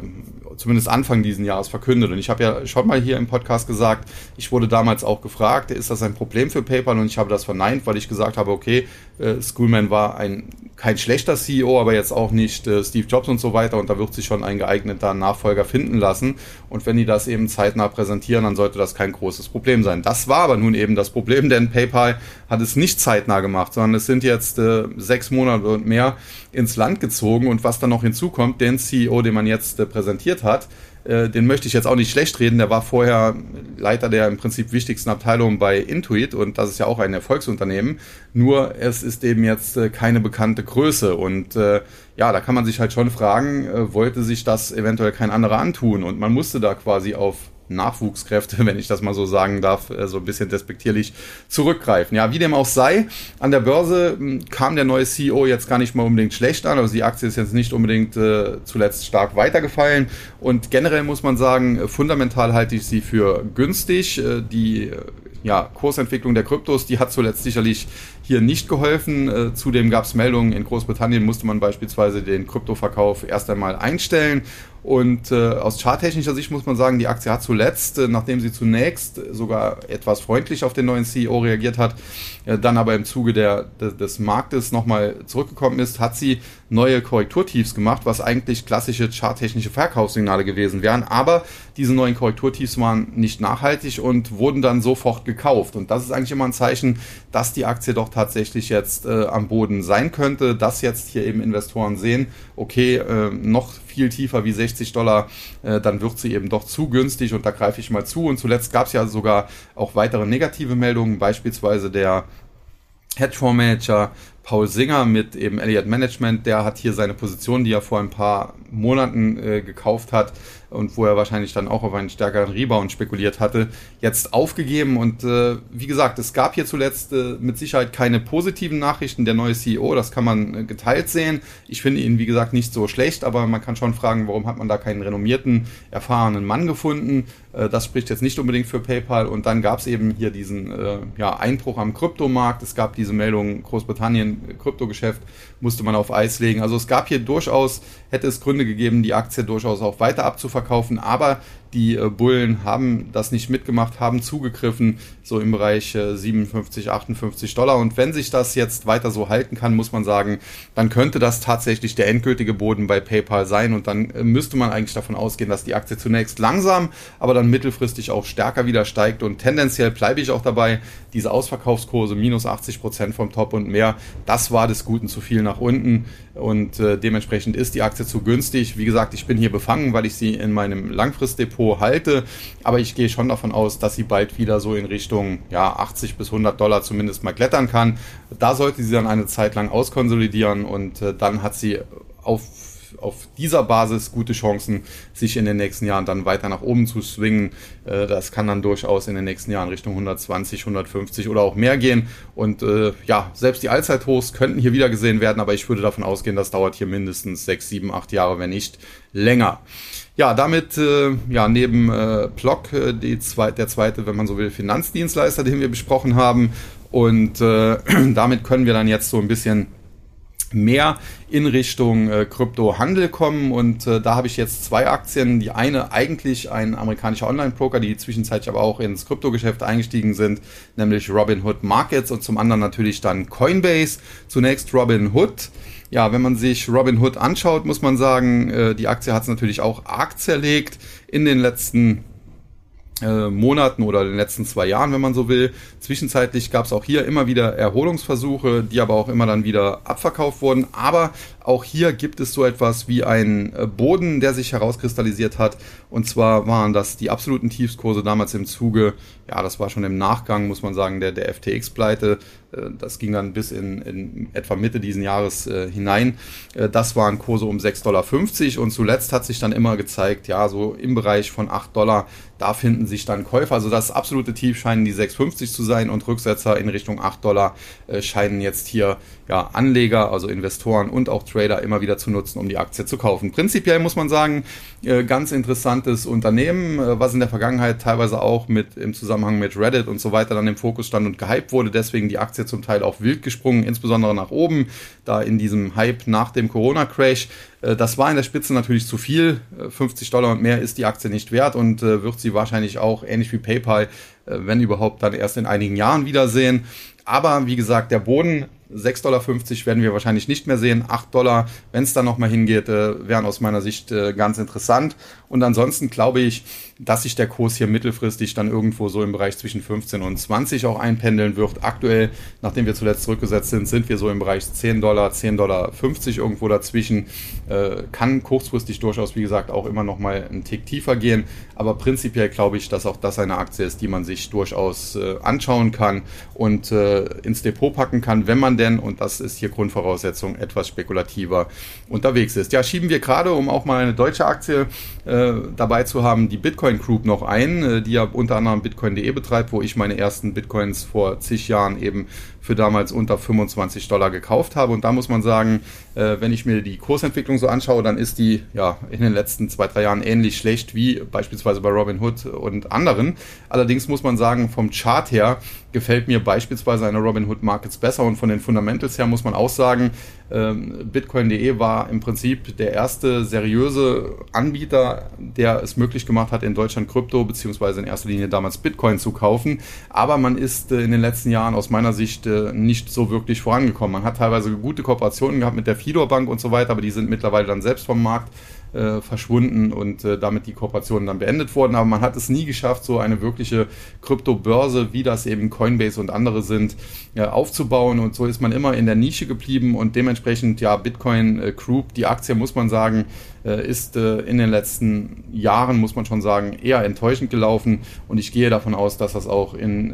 zumindest Anfang diesen Jahres verkündet. Und ich habe ja schon mal hier im Podcast gesagt, ich wurde damals auch gefragt, ist das ein Problem für PayPal? Und ich habe das verneint, weil ich gesagt habe, okay, äh, Schoolman war ein kein schlechter CEO, aber jetzt auch nicht äh, Steve Jobs und so weiter. Und da wird sich schon ein geeigneter Nachfolger finden lassen. Und wenn die das eben zeitnah präsentieren, dann sollte das kein großes Problem sein. Das war aber nun eben das Problem, denn PayPal hat es nicht zeitnah gemacht, sondern es sind jetzt äh, sechs Monate und mehr ins Land gezogen. Und was dann noch hinzukommt, den CEO, den man jetzt äh, präsentiert hat, äh, den möchte ich jetzt auch nicht schlecht reden. Der war vorher Leiter der im Prinzip wichtigsten Abteilung bei Intuit und das ist ja auch ein Erfolgsunternehmen. Nur es ist eben jetzt äh, keine bekannte Größe und äh, ja, da kann man sich halt schon fragen, äh, wollte sich das eventuell kein anderer antun und man musste da quasi auf Nachwuchskräfte, wenn ich das mal so sagen darf, äh, so ein bisschen despektierlich zurückgreifen. Ja, wie dem auch sei, an der Börse hm, kam der neue CEO jetzt gar nicht mal unbedingt schlecht an. Also die Aktie ist jetzt nicht unbedingt äh, zuletzt stark weitergefallen. Und generell muss man sagen, fundamental halte ich sie für günstig. Äh, die äh, ja, Kursentwicklung der Kryptos, die hat zuletzt sicherlich hier nicht geholfen. Äh, zudem gab es Meldungen, in Großbritannien musste man beispielsweise den Kryptoverkauf erst einmal einstellen. Und äh, aus charttechnischer Sicht muss man sagen, die Aktie hat zuletzt, äh, nachdem sie zunächst sogar etwas freundlich auf den neuen CEO reagiert hat, äh, dann aber im Zuge der, des, des Marktes nochmal zurückgekommen ist, hat sie neue Korrekturtiefs gemacht, was eigentlich klassische charttechnische Verkaufssignale gewesen wären. Aber diese neuen Korrekturtiefs waren nicht nachhaltig und wurden dann sofort gekauft. Und das ist eigentlich immer ein Zeichen, dass die Aktie doch tatsächlich jetzt äh, am Boden sein könnte, dass jetzt hier eben Investoren sehen, okay, äh, noch viel tiefer wie 60 Dollar, äh, dann wird sie eben doch zu günstig und da greife ich mal zu. Und zuletzt gab es ja sogar auch weitere negative Meldungen, beispielsweise der Hedgefondsmanager Paul Singer mit eben Elliott Management, der hat hier seine Position, die er vor ein paar Monaten äh, gekauft hat, und wo er wahrscheinlich dann auch auf einen stärkeren Rebound spekuliert hatte, jetzt aufgegeben. Und äh, wie gesagt, es gab hier zuletzt äh, mit Sicherheit keine positiven Nachrichten. Der neue CEO, das kann man äh, geteilt sehen. Ich finde ihn, wie gesagt, nicht so schlecht, aber man kann schon fragen, warum hat man da keinen renommierten, erfahrenen Mann gefunden. Äh, das spricht jetzt nicht unbedingt für PayPal. Und dann gab es eben hier diesen äh, ja, Einbruch am Kryptomarkt. Es gab diese Meldung, Großbritannien, Kryptogeschäft musste man auf Eis legen. Also es gab hier durchaus, hätte es Gründe gegeben, die Aktie durchaus auch weiter abzuverkaufen, aber die äh, Bullen haben das nicht mitgemacht, haben zugegriffen, so im Bereich äh, 57, 58 Dollar. Und wenn sich das jetzt weiter so halten kann, muss man sagen, dann könnte das tatsächlich der endgültige Boden bei PayPal sein. Und dann äh, müsste man eigentlich davon ausgehen, dass die Aktie zunächst langsam, aber dann mittelfristig auch stärker wieder steigt. Und tendenziell bleibe ich auch dabei, diese Ausverkaufskurse minus 80 Prozent vom Top und mehr, das war des Guten zu viel nach unten. Und äh, dementsprechend ist die Aktie zu günstig. Wie gesagt, ich bin hier befangen, weil ich sie in meinem Langfristdepot halte. Aber ich gehe schon davon aus, dass sie bald wieder so in Richtung ja, 80 bis 100 Dollar zumindest mal klettern kann. Da sollte sie dann eine Zeit lang auskonsolidieren und äh, dann hat sie auf auf dieser Basis gute Chancen, sich in den nächsten Jahren dann weiter nach oben zu swingen. Äh, das kann dann durchaus in den nächsten Jahren Richtung 120, 150 oder auch mehr gehen. Und äh, ja, selbst die Allzeithochs könnten hier wieder gesehen werden, aber ich würde davon ausgehen, das dauert hier mindestens 6, 7, 8 Jahre, wenn nicht länger. Ja, damit äh, ja neben äh, Block äh, die zweit, der zweite, wenn man so will, Finanzdienstleister, den wir besprochen haben. Und äh, damit können wir dann jetzt so ein bisschen mehr in Richtung äh, Kryptohandel kommen. Und äh, da habe ich jetzt zwei Aktien. Die eine eigentlich ein amerikanischer Online-Broker, die zwischenzeitlich aber auch ins Kryptogeschäft eingestiegen sind, nämlich Robinhood Markets und zum anderen natürlich dann Coinbase. Zunächst Robinhood. Ja, wenn man sich Robinhood anschaut, muss man sagen, äh, die Aktie hat es natürlich auch arg zerlegt in den letzten äh, Monaten oder den letzten zwei Jahren, wenn man so will. Zwischenzeitlich gab es auch hier immer wieder Erholungsversuche, die aber auch immer dann wieder abverkauft wurden. Aber auch hier gibt es so etwas wie einen äh, Boden, der sich herauskristallisiert hat. Und zwar waren das die absoluten Tiefskurse damals im Zuge, ja, das war schon im Nachgang, muss man sagen, der, der FTX-Pleite, das ging dann bis in, in etwa Mitte diesen Jahres äh, hinein. Äh, das waren Kurse um 6,50 Dollar und zuletzt hat sich dann immer gezeigt, ja, so im Bereich von 8 Dollar, da finden sich dann Käufer. Also das absolute Tief scheinen die 6,50 zu sein und Rücksetzer in Richtung 8 Dollar äh, scheinen jetzt hier ja, Anleger, also Investoren und auch Trader immer wieder zu nutzen, um die Aktie zu kaufen. Prinzipiell muss man sagen, äh, ganz interessantes Unternehmen, äh, was in der Vergangenheit teilweise auch mit im Zusammenhang mit Reddit und so weiter dann im Fokus stand und gehypt wurde. Deswegen die Aktie zum Teil auch wild gesprungen, insbesondere nach oben, da in diesem Hype nach dem Corona-Crash. Äh, das war in der Spitze natürlich zu viel. 50 Dollar und mehr ist die Aktie nicht wert und wird sie wahrscheinlich auch ähnlich wie PayPal, wenn überhaupt, dann erst in einigen Jahren wiedersehen. Aber wie gesagt, der Boden 6,50 Dollar werden wir wahrscheinlich nicht mehr sehen. 8 Dollar, wenn es dann nochmal hingeht, äh, wären aus meiner Sicht äh, ganz interessant. Und ansonsten glaube ich, dass sich der Kurs hier mittelfristig dann irgendwo so im Bereich zwischen 15 und 20 auch einpendeln wird. Aktuell, nachdem wir zuletzt zurückgesetzt sind, sind wir so im Bereich 10 Dollar, 10 Dollar 50 irgendwo dazwischen. Äh, kann kurzfristig durchaus, wie gesagt, auch immer nochmal einen Tick tiefer gehen. Aber prinzipiell glaube ich, dass auch das eine Aktie ist, die man sich durchaus äh, anschauen kann und äh, ins Depot packen kann, wenn man denn, und das ist hier Grundvoraussetzung, etwas spekulativer unterwegs ist. Ja, schieben wir gerade, um auch mal eine deutsche Aktie äh, dabei zu haben, die Bitcoin Group noch ein, äh, die ja unter anderem Bitcoin.de betreibt, wo ich meine ersten Bitcoins vor zig Jahren eben für damals unter 25 Dollar gekauft habe. Und da muss man sagen, äh, wenn ich mir die Kursentwicklung so anschaue, dann ist die ja in den letzten zwei, drei Jahren ähnlich schlecht wie beispielsweise bei Robinhood und anderen. Allerdings muss man sagen, vom Chart her gefällt mir beispielsweise eine Robinhood Markets besser und von den Fundamentals her muss man auch sagen, ähm, Bitcoin.de war im Prinzip der erste seriöse Anbieter, der es möglich gemacht hat, in Deutschland Krypto beziehungsweise in erster Linie damals Bitcoin zu kaufen. Aber man ist äh, in den letzten Jahren aus meiner Sicht äh, nicht so wirklich vorangekommen. Man hat teilweise gute Kooperationen gehabt mit der Fidor Bank und so weiter, aber die sind mittlerweile dann selbst vom Markt äh, verschwunden und äh, damit die Kooperationen dann beendet wurden. Aber man hat es nie geschafft, so eine wirkliche Kryptobörse, wie das eben Coinbase und andere sind, äh, aufzubauen. Und so ist man immer in der Nische geblieben und dementsprechend, ja, Bitcoin äh, Group, die Aktie, muss man sagen, ist äh, in den letzten Jahren, muss man schon sagen, eher enttäuschend gelaufen. Und ich gehe davon aus, dass das auch in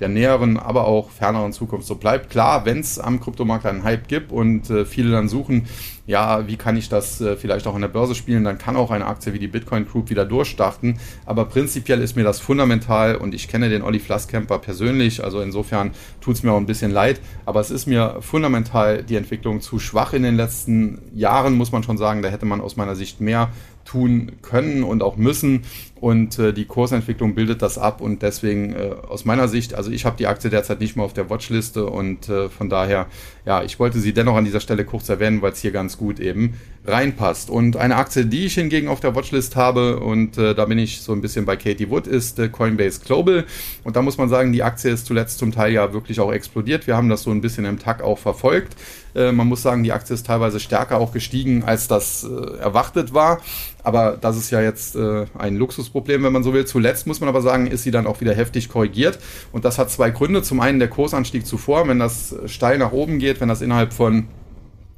der näheren, aber auch ferneren Zukunft so bleibt. Klar, wenn es am Kryptomarkt einen Hype gibt und viele dann suchen, ja, wie kann ich das äh, vielleicht auch an der Börse spielen, dann kann auch eine Aktie wie die Bitcoin Group wieder durchstarten. Aber prinzipiell ist mir das fundamental und ich kenne den Olli Flasskemper persönlich, also insofern tut es mir auch ein bisschen leid, aber es ist mir fundamental die Entwicklung zu schwach in den letzten Jahren, muss man schon sagen. Da hätte man aus meiner Sicht mehr tun können und auch müssen. Und äh, die Kursentwicklung bildet das ab und deswegen äh, aus meiner Sicht, also ich habe die Aktie derzeit nicht mehr auf der Watchliste und äh, von daher, ja, ich wollte sie dennoch an dieser Stelle kurz erwähnen, weil es hier ganz gut eben reinpasst. Und eine Aktie, die ich hingegen auf der Watchlist habe und äh, da bin ich so ein bisschen bei Katie Wood, ist äh, Coinbase Global. Und da muss man sagen, die Aktie ist zuletzt zum Teil ja wirklich auch explodiert. Wir haben das so ein bisschen im Tag auch verfolgt. Äh, man muss sagen, die Aktie ist teilweise stärker auch gestiegen, als das äh, erwartet war. Aber das ist ja jetzt äh, ein Luxusproblem, wenn man so will. Zuletzt muss man aber sagen, ist sie dann auch wieder heftig korrigiert. Und das hat zwei Gründe. Zum einen der Kursanstieg zuvor, wenn das steil nach oben geht, wenn das innerhalb von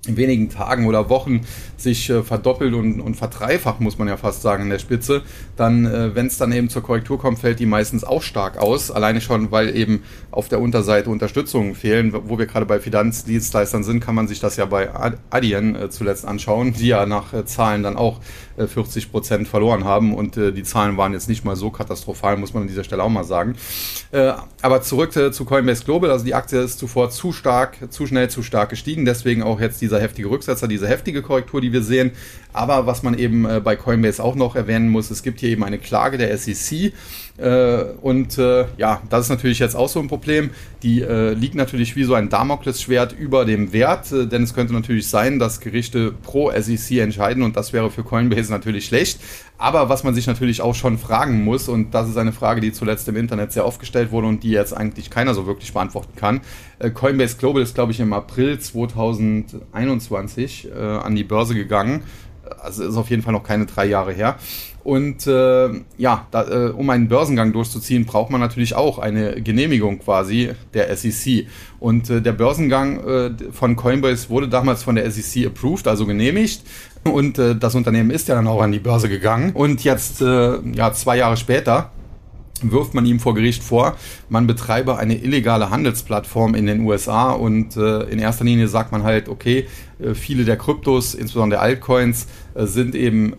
wenigen Tagen oder Wochen sich äh, verdoppelt und, und verdreifacht, muss man ja fast sagen, in der Spitze, dann, äh, wenn es dann eben zur Korrektur kommt, fällt die meistens auch stark aus. Alleine schon, weil eben auf der Unterseite Unterstützungen fehlen. Wo wir gerade bei Finanzdienstleistern sind, kann man sich das ja bei Adyen äh, zuletzt anschauen, die ja nach äh, Zahlen dann auch 40 äh, Prozent verloren haben und äh, die Zahlen waren jetzt nicht mal so katastrophal, muss man an dieser Stelle auch mal sagen. aber zurück zu Coinbase Global, also die Aktie ist zuvor zu stark, zu schnell, zu stark gestiegen, deswegen auch jetzt dieser heftige Rücksetzer, diese heftige Korrektur, die wir sehen. Aber was man eben äh, bei Coinbase auch noch erwähnen muss, es gibt hier eben eine Klage der SEC. Äh, und äh, ja, das ist natürlich jetzt auch so ein Problem. Die äh, liegt natürlich wie so ein Damoklesschwert über dem Wert, denn es könnte natürlich sein, dass Gerichte pro SEC entscheiden und das wäre für Coinbase natürlich schlecht. Aber was man sich natürlich auch schon fragen muss, und das ist eine Frage, die zuletzt im Internet sehr oft gestellt wurde und die jetzt eigentlich keiner so wirklich beantworten kann. Coinbase Global ist, glaube ich, im April 2021 äh, an die Börse gegangen also ist auf jeden Fall noch keine drei Jahre her. Und äh, ja, da, äh, um einen Börsengang durchzuziehen, braucht man natürlich auch eine Genehmigung quasi der SEC. Und äh, der Börsengang äh, von Coinbase wurde damals von der SEC approved, also genehmigt. Und äh, das Unternehmen ist ja dann auch an die Börse gegangen. Und jetzt, äh, ja, zwei Jahre später, wirft man ihm vor Gericht vor, man betreibe eine illegale Handelsplattform in den USA und in erster Linie sagt man halt, okay, viele der Kryptos, insbesondere der Altcoins, sind eben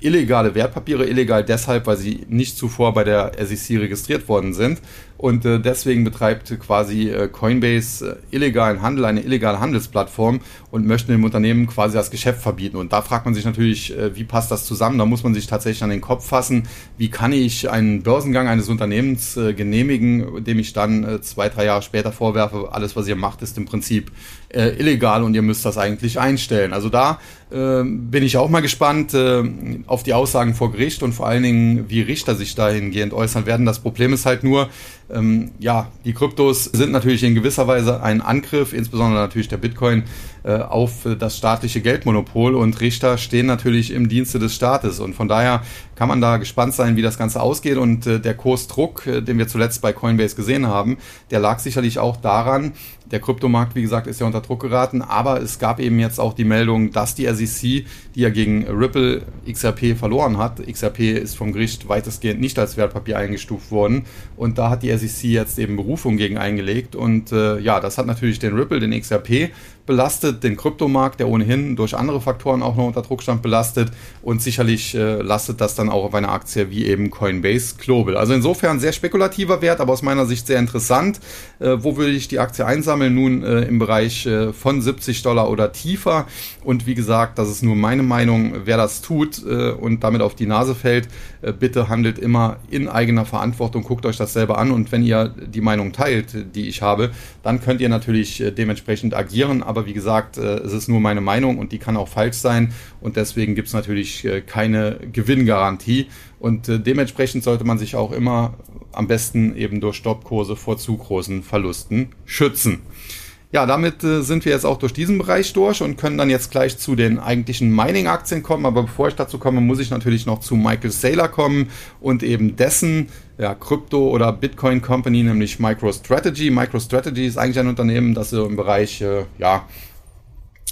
illegale Wertpapiere, illegal deshalb, weil sie nicht zuvor bei der SEC registriert worden sind. Und äh, deswegen betreibt quasi äh, Coinbase äh, illegalen Handel, eine illegale Handelsplattform und möchte dem Unternehmen quasi das Geschäft verbieten. Und da fragt man sich natürlich, äh, wie passt das zusammen? Da muss man sich tatsächlich an den Kopf fassen, wie kann ich einen Börsengang eines Unternehmens äh, genehmigen, dem ich dann äh, zwei, drei Jahre später vorwerfe, alles, was ihr macht, ist im Prinzip äh, illegal und ihr müsst das eigentlich einstellen. Also da äh, bin ich auch mal gespannt äh, auf die Aussagen vor Gericht und vor allen Dingen, wie Richter sich dahingehend äußern werden. Das Problem ist halt nur, ähm, ja, die Kryptos sind natürlich in gewisser Weise ein Angriff, insbesondere natürlich der Bitcoin, äh, auf das staatliche Geldmonopol und Richter stehen natürlich im Dienste des Staates. Und von daher kann man da gespannt sein, wie das Ganze ausgeht. Und äh, der Kursdruck, äh, den wir zuletzt bei Coinbase gesehen haben, der lag sicherlich auch daran, der Kryptomarkt, wie gesagt, ist ja unter Druck geraten, aber es gab eben jetzt auch die Meldung, dass die SEC, die ja gegen Ripple XRP verloren hat, XRP ist vom Gericht weitestgehend nicht als Wertpapier eingestuft worden. Und da hat die SEC jetzt eben Berufung gegen eingelegt. Und äh, ja, das hat natürlich den Ripple, den XRP belastet, den Kryptomarkt, der ohnehin durch andere Faktoren auch noch unter Druck stand, belastet und sicherlich äh, lastet das dann auch auf eine Aktie wie eben Coinbase Global. Also insofern sehr spekulativer Wert, aber aus meiner Sicht sehr interessant. Äh, wo würde ich die Aktie einsammeln? Nun äh, im Bereich äh, von 70 Dollar oder tiefer und wie gesagt, das ist nur meine Meinung, wer das tut äh, und damit auf die Nase fällt, bitte handelt immer in eigener Verantwortung, guckt euch das selber an und wenn ihr die Meinung teilt, die ich habe, dann könnt ihr natürlich dementsprechend agieren, aber wie gesagt, äh, es ist nur meine Meinung und die kann auch falsch sein und deswegen gibt es natürlich äh, keine Gewinngarantie und äh, dementsprechend sollte man sich auch immer am besten eben durch Stoppkurse vor zu großen Verlusten schützen. Ja, damit äh, sind wir jetzt auch durch diesen Bereich durch und können dann jetzt gleich zu den eigentlichen Mining-Aktien kommen. Aber bevor ich dazu komme, muss ich natürlich noch zu Michael Saylor kommen und eben dessen ja, Krypto- oder Bitcoin-Company, nämlich MicroStrategy. MicroStrategy ist eigentlich ein Unternehmen, das so im Bereich äh, ja,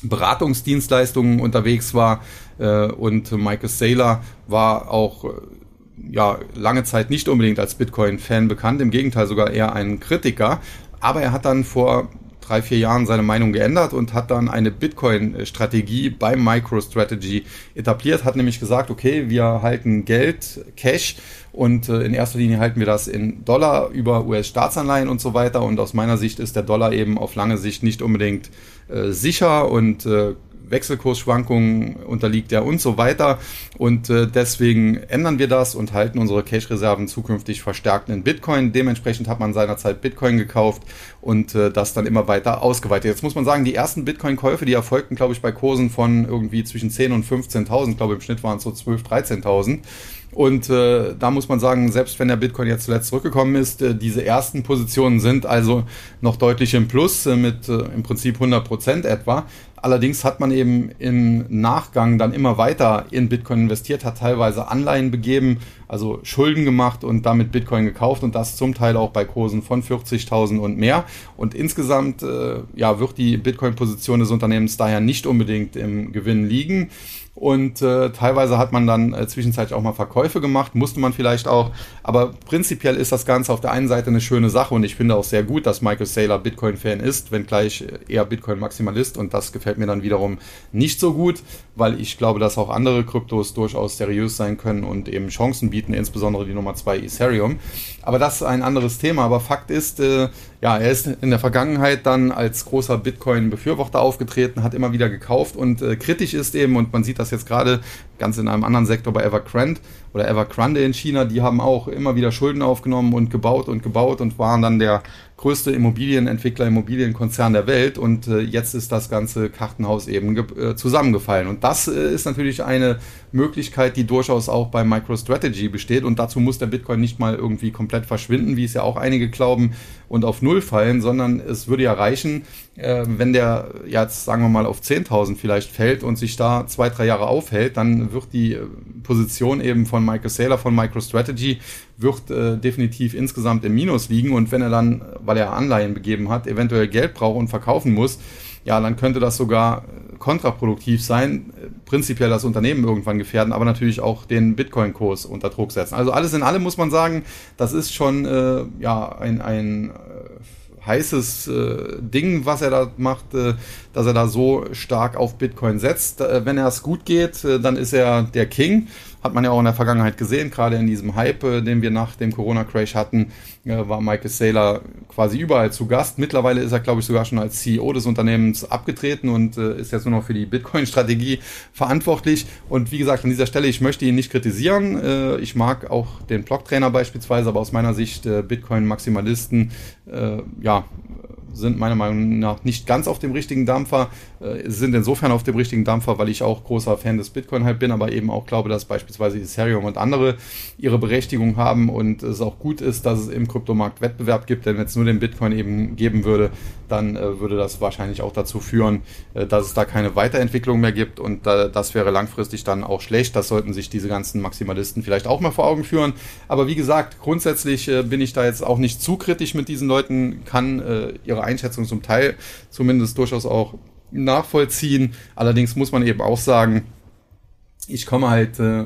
Beratungsdienstleistungen unterwegs war. Äh, und Michael Saylor war auch äh, ja, lange Zeit nicht unbedingt als Bitcoin-Fan bekannt, im Gegenteil sogar eher ein Kritiker. Aber er hat dann vor drei, vier Jahren seine Meinung geändert und hat dann eine Bitcoin-Strategie bei MicroStrategy etabliert, hat nämlich gesagt, okay, wir halten Geld, Cash und äh, in erster Linie halten wir das in Dollar über US-Staatsanleihen und so weiter. Und aus meiner Sicht ist der Dollar eben auf lange Sicht nicht unbedingt äh, sicher und äh, Wechselkursschwankungen unterliegt er und so weiter. Und äh, deswegen ändern wir das und halten unsere Cash-Reserven zukünftig verstärkt in Bitcoin. Dementsprechend hat man seinerzeit Bitcoin gekauft und äh, das dann immer weiter ausgeweitet. Jetzt muss man sagen, die ersten Bitcoin-Käufe, die erfolgten, glaube ich, bei Kursen von irgendwie zwischen 10 und 15.000. Ich glaube, im Schnitt waren es so 12.000, 13.000. Und äh, da muss man sagen, selbst wenn der Bitcoin jetzt zuletzt zurückgekommen ist, äh, diese ersten Positionen sind also noch deutlich im Plus äh, mit äh, im Prinzip 100 Prozent etwa. Allerdings hat man eben im Nachgang dann immer weiter in Bitcoin investiert, hat teilweise Anleihen begeben, also Schulden gemacht und damit Bitcoin gekauft und das zum Teil auch bei Kursen von 40.000 und mehr. Und insgesamt äh, ja, wird die Bitcoin-Position des Unternehmens daher nicht unbedingt im Gewinn liegen. Und äh, teilweise hat man dann äh, zwischenzeitlich auch mal Verkäufe gemacht, musste man vielleicht auch. Aber prinzipiell ist das Ganze auf der einen Seite eine schöne Sache und ich finde auch sehr gut, dass Michael Saylor Bitcoin-Fan ist, wenngleich eher Bitcoin-Maximalist und das gefällt mir dann wiederum nicht so gut, weil ich glaube, dass auch andere Kryptos durchaus seriös sein können und eben Chancen bieten, insbesondere die Nummer zwei Ethereum. Aber das ist ein anderes Thema. Aber Fakt ist, äh, ja, er ist in der Vergangenheit dann als großer Bitcoin-Befürworter aufgetreten, hat immer wieder gekauft und äh, kritisch ist eben, und man sieht das jetzt gerade ganz in einem anderen Sektor bei Evergrande oder Evergrande in China, die haben auch immer wieder Schulden aufgenommen und gebaut und gebaut und waren dann der größte Immobilienentwickler, Immobilienkonzern der Welt und äh, jetzt ist das ganze Kartenhaus eben äh, zusammengefallen. Und das äh, ist natürlich eine Möglichkeit, die durchaus auch bei MicroStrategy besteht und dazu muss der Bitcoin nicht mal irgendwie komplett verschwinden, wie es ja auch einige glauben, und auf Null fallen, sondern es würde ja reichen, äh, wenn der jetzt, sagen wir mal, auf 10.000 vielleicht fällt und sich da zwei, drei Jahre aufhält, dann wird die äh, Position eben von Michael Saylor von MicroStrategy wird äh, definitiv insgesamt im Minus liegen und wenn er dann, weil er Anleihen begeben hat, eventuell Geld braucht und verkaufen muss, ja, dann könnte das sogar kontraproduktiv sein, prinzipiell das Unternehmen irgendwann gefährden, aber natürlich auch den Bitcoin-Kurs unter Druck setzen. Also alles in allem muss man sagen, das ist schon äh, ja ein, ein äh, heißes äh, Ding, was er da macht, äh, dass er da so stark auf Bitcoin setzt. Äh, wenn er es gut geht, äh, dann ist er der King. Hat man ja auch in der Vergangenheit gesehen, gerade in diesem Hype, äh, den wir nach dem Corona-Crash hatten, war Michael Saylor quasi überall zu Gast. Mittlerweile ist er, glaube ich, sogar schon als CEO des Unternehmens abgetreten und äh, ist jetzt nur noch für die Bitcoin-Strategie verantwortlich. Und wie gesagt, an dieser Stelle, ich möchte ihn nicht kritisieren. Äh, ich mag auch den Blocktrainer beispielsweise, aber aus meiner Sicht äh, Bitcoin-Maximalisten, äh, ja, sind meiner Meinung nach nicht ganz auf dem richtigen Dampfer, äh, sind insofern auf dem richtigen Dampfer, weil ich auch großer Fan des Bitcoin halt bin, aber eben auch glaube, dass beispielsweise Ethereum und andere ihre Berechtigung haben und es auch gut ist, dass es im Kryptomarkt Wettbewerb gibt, denn wenn es nur den Bitcoin eben geben würde, dann äh, würde das wahrscheinlich auch dazu führen, äh, dass es da keine Weiterentwicklung mehr gibt und das wäre langfristig dann auch schlecht. Das sollten sich diese ganzen Maximalisten vielleicht auch mal vor Augen führen. Aber wie gesagt, grundsätzlich bin ich da jetzt auch nicht zu kritisch mit diesen Leuten, kann äh, Einschätzung zum Teil zumindest durchaus auch nachvollziehen. Allerdings muss man eben auch sagen, ich komme halt äh,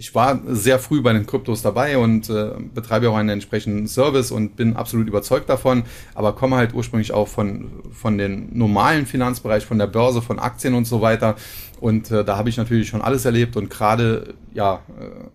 ich war sehr früh bei den Kryptos dabei und äh, betreibe auch einen entsprechenden Service und bin absolut überzeugt davon, aber komme halt ursprünglich auch von, von den normalen Finanzbereich, von der Börse, von Aktien und so weiter. Und äh, da habe ich natürlich schon alles erlebt und gerade, ja, äh,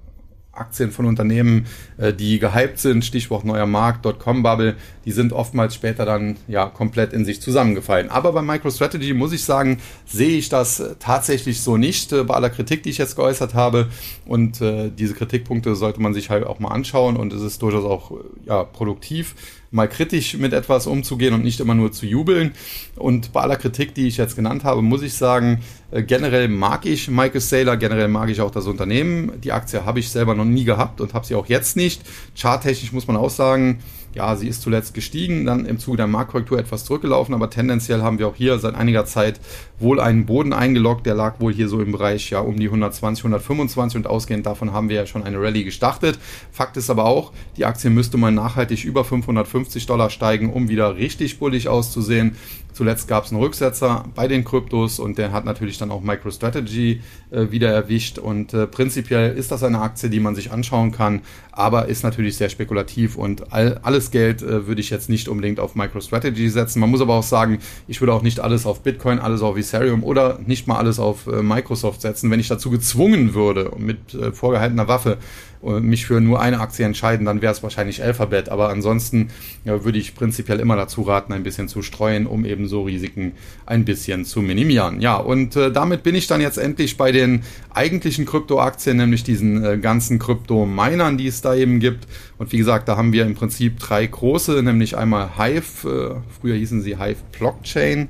Aktien von Unternehmen, äh, die gehypt sind, Stichwort neuer Markt, Dotcom-Bubble, die sind oftmals später dann ja komplett in sich zusammengefallen. Aber bei MicroStrategy muss ich sagen, sehe ich das tatsächlich so nicht, äh, bei aller Kritik, die ich jetzt geäußert habe. Und äh, diese Kritikpunkte sollte man sich halt auch mal anschauen und es ist durchaus auch ja, produktiv mal kritisch mit etwas umzugehen und nicht immer nur zu jubeln. Und bei aller Kritik, die ich jetzt genannt habe, muss ich sagen, äh, generell mag ich Michael Saylor, generell mag ich auch das Unternehmen. Die Aktie habe ich selber noch nie gehabt und habe sie auch jetzt nicht. Charttechnisch muss man auch sagen, ja, sie ist zuletzt gestiegen, dann im Zuge der Marktkorrektur etwas zurückgelaufen, aber tendenziell haben wir auch hier seit einiger Zeit wohl einen Boden eingeloggt, der lag wohl hier so im Bereich ja um die 120, 125 und ausgehend davon haben wir ja schon eine Rallye gestartet. Fakt ist aber auch, die Aktie müsste mal nachhaltig über 550 Dollar steigen, um wieder richtig bullig auszusehen. Zuletzt gab es einen Rücksetzer bei den Kryptos und der hat natürlich dann auch MicroStrategy äh, wieder erwischt. Und äh, prinzipiell ist das eine Aktie, die man sich anschauen kann, aber ist natürlich sehr spekulativ und all, alles Geld äh, würde ich jetzt nicht unbedingt auf MicroStrategy setzen. Man muss aber auch sagen, ich würde auch nicht alles auf Bitcoin, alles auf Ethereum oder nicht mal alles auf äh, Microsoft setzen, wenn ich dazu gezwungen würde, mit äh, vorgehaltener Waffe mich für nur eine Aktie entscheiden, dann wäre es wahrscheinlich Alphabet. Aber ansonsten ja, würde ich prinzipiell immer dazu raten, ein bisschen zu streuen, um eben so Risiken ein bisschen zu minimieren. Ja, und äh, damit bin ich dann jetzt endlich bei den eigentlichen Kryptoaktien, nämlich diesen äh, ganzen Krypto-Minern, die es da eben gibt. Und wie gesagt, da haben wir im Prinzip drei große, nämlich einmal Hive, äh, früher hießen sie Hive Blockchain,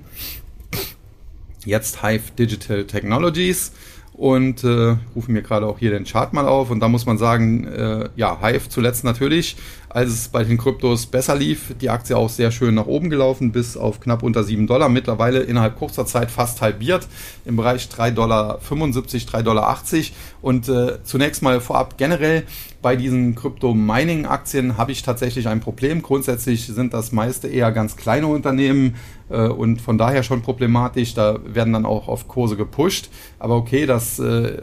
jetzt Hive Digital Technologies und äh, rufen mir gerade auch hier den Chart mal auf. Und da muss man sagen, äh, ja, Hive zuletzt natürlich, als es bei den Kryptos besser lief, die Aktie auch sehr schön nach oben gelaufen, bis auf knapp unter 7 Dollar, mittlerweile innerhalb kurzer Zeit fast halbiert, im Bereich 3,75 Dollar, 3,80 Dollar und äh, zunächst mal vorab generell bei diesen Krypto-Mining-Aktien habe ich tatsächlich ein Problem. Grundsätzlich sind das meiste eher ganz kleine Unternehmen und von daher schon problematisch. Da werden dann auch oft Kurse gepusht. Aber okay, das äh,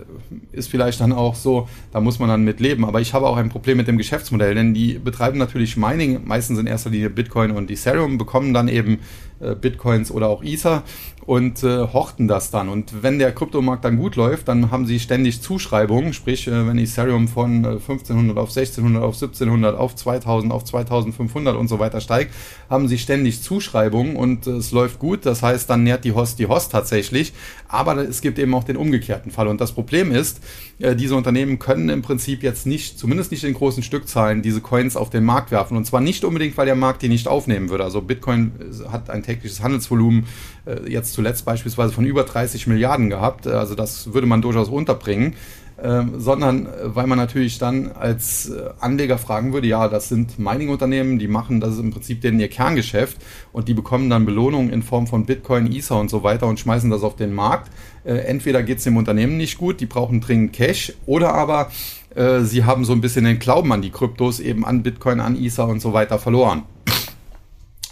ist vielleicht dann auch so, da muss man dann mit leben. Aber ich habe auch ein Problem mit dem Geschäftsmodell, denn die betreiben natürlich Mining, meistens in erster Linie Bitcoin und Ethereum, bekommen dann eben äh, Bitcoins oder auch Ether und äh, horten das dann. Und wenn der Kryptomarkt dann gut läuft, dann haben sie ständig Zuschreibungen, sprich, äh, wenn Ethereum von äh, 1500 auf 1600 auf 1700 auf 2000 auf 2500 und so weiter steigt, haben sie ständig Zuschreibungen und äh, es läuft gut. Das heißt, dann nährt die Host die Host tatsächlich. Aber es gibt eben auch den umgekehrten Fall. Und das Problem ist, äh, diese Unternehmen können im Prinzip jetzt nicht, zumindest nicht in großen Stückzahlen, diese Coins auf den Markt werfen. Und zwar nicht unbedingt, weil der Markt die nicht aufnehmen würde. Also Bitcoin äh, hat ein tägliches Handelsvolumen äh, jetzt zuletzt beispielsweise von über 30 Milliarden gehabt. Also das würde man durchaus unterbringen. Ähm, sondern weil man natürlich dann als Anleger fragen würde, ja, das sind Mining-Unternehmen, die machen, das ist im Prinzip denen ihr Kerngeschäft und die bekommen dann Belohnungen in Form von Bitcoin, Ether und so weiter und schmeißen das auf den Markt. Äh, entweder geht es dem Unternehmen nicht gut, die brauchen dringend Cash, oder aber äh, sie haben so ein bisschen den Glauben an die Kryptos, eben an Bitcoin, an Ether und so weiter verloren.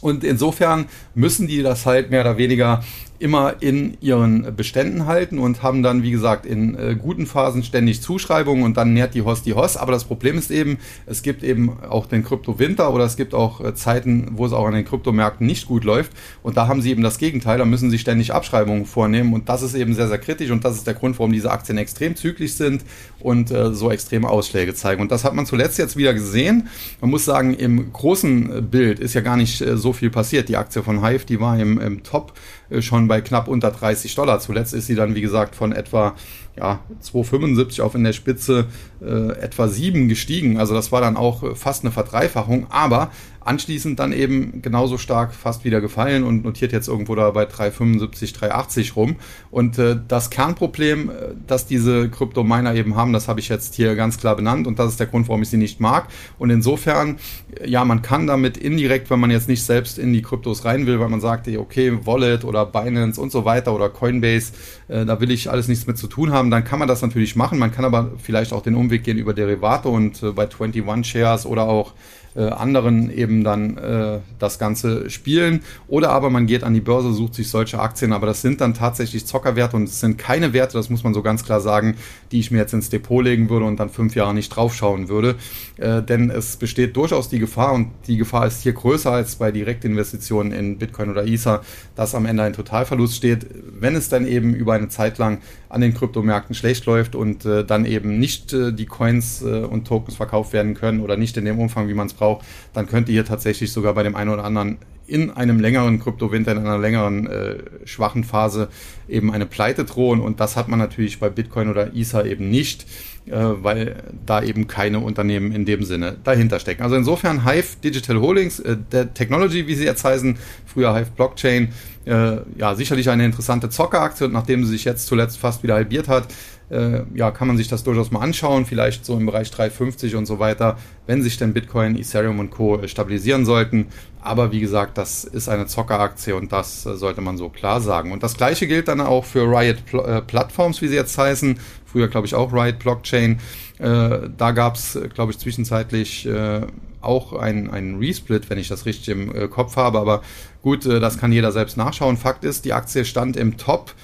Und insofern müssen die das halt mehr oder weniger immer in ihren Beständen halten und haben dann, wie gesagt, in äh, guten Phasen ständig Zuschreibungen und dann nährt die Host die Host. Aber das Problem ist eben, es gibt eben auch den Kryptowinter oder es gibt auch äh, Zeiten, wo es auch an den Kryptomärkten nicht gut läuft. Und da haben sie eben das Gegenteil, da müssen sie ständig Abschreibungen vornehmen. Und das ist eben sehr, sehr kritisch und das ist der Grund, warum diese Aktien extrem zyklisch sind und äh, so extreme Ausschläge zeigen. Und das hat man zuletzt jetzt wieder gesehen. Man muss sagen, im großen Bild ist ja gar nicht äh, so viel passiert. Die Aktie von Hive, die war im, im Top äh, schon bei knapp unter 30 Dollar. Zuletzt ist sie dann, wie gesagt, von etwa ja, 2,75 auf in der Spitze äh, etwa 7 gestiegen. Also das war dann auch äh, fast eine Verdreifachung, aber anschließend dann eben genauso stark fast wieder gefallen und notiert jetzt irgendwo da bei 3,75, 3,80 rum. Und äh, das Kernproblem, äh, das diese Kryptominer eben haben, das habe ich jetzt hier ganz klar benannt und das ist der Grund, warum ich sie nicht mag. Und insofern, ja, man kann damit indirekt, wenn man jetzt nicht selbst in die Kryptos rein will, weil man sagt, okay, Wallet oder Binance und so weiter oder Coinbase, äh, da will ich alles nichts mit zu tun haben, dann kann man das natürlich machen. Man kann aber vielleicht auch den Umweg gehen über Derivate und äh, bei 21 Shares oder auch äh, anderen eben dann äh, das Ganze spielen. Oder aber man geht an die Börse, sucht sich solche Aktien, aber das sind dann tatsächlich Zockerwerte und es sind keine Werte, das muss man so ganz klar sagen, die ich mir jetzt ins Depot legen würde und dann fünf Jahre nicht draufschauen würde. Äh, denn es besteht durchaus die Gefahr und die Gefahr ist hier größer als bei Direktinvestitionen in Bitcoin oder Ether, dass am Ende ein Totalverlust steht, wenn es dann eben über eine Zeit lang an den Kryptomärkten schlecht läuft und äh, dann eben nicht äh, die Coins und Tokens verkauft werden können oder nicht in dem Umfang, wie man es braucht, dann könnte hier tatsächlich sogar bei dem einen oder anderen in einem längeren Kryptowinter, in einer längeren äh, schwachen Phase eben eine Pleite drohen. Und das hat man natürlich bei Bitcoin oder Ether eben nicht, äh, weil da eben keine Unternehmen in dem Sinne dahinter stecken. Also insofern Hive Digital Holdings, äh, der Technology, wie sie jetzt heißen, früher Hive Blockchain, äh, ja, sicherlich eine interessante Zockeraktie und nachdem sie sich jetzt zuletzt fast wieder halbiert hat, äh, ja, kann man sich das durchaus mal anschauen, vielleicht so im Bereich 350 und so weiter, wenn sich denn Bitcoin, Ethereum und Co. Stabilisieren sollten. Aber wie gesagt, das ist eine Zockeraktie und das äh, sollte man so klar sagen. Und das gleiche gilt dann auch für Riot Pl äh, Plattforms, wie sie jetzt heißen. Früher, glaube ich, auch Riot Blockchain. Äh, da gab es, glaube ich, zwischenzeitlich äh, auch ein, ein Resplit, wenn ich das richtig im äh, Kopf habe. Aber gut, äh, das kann jeder selbst nachschauen. Fakt ist, die Aktie stand im Top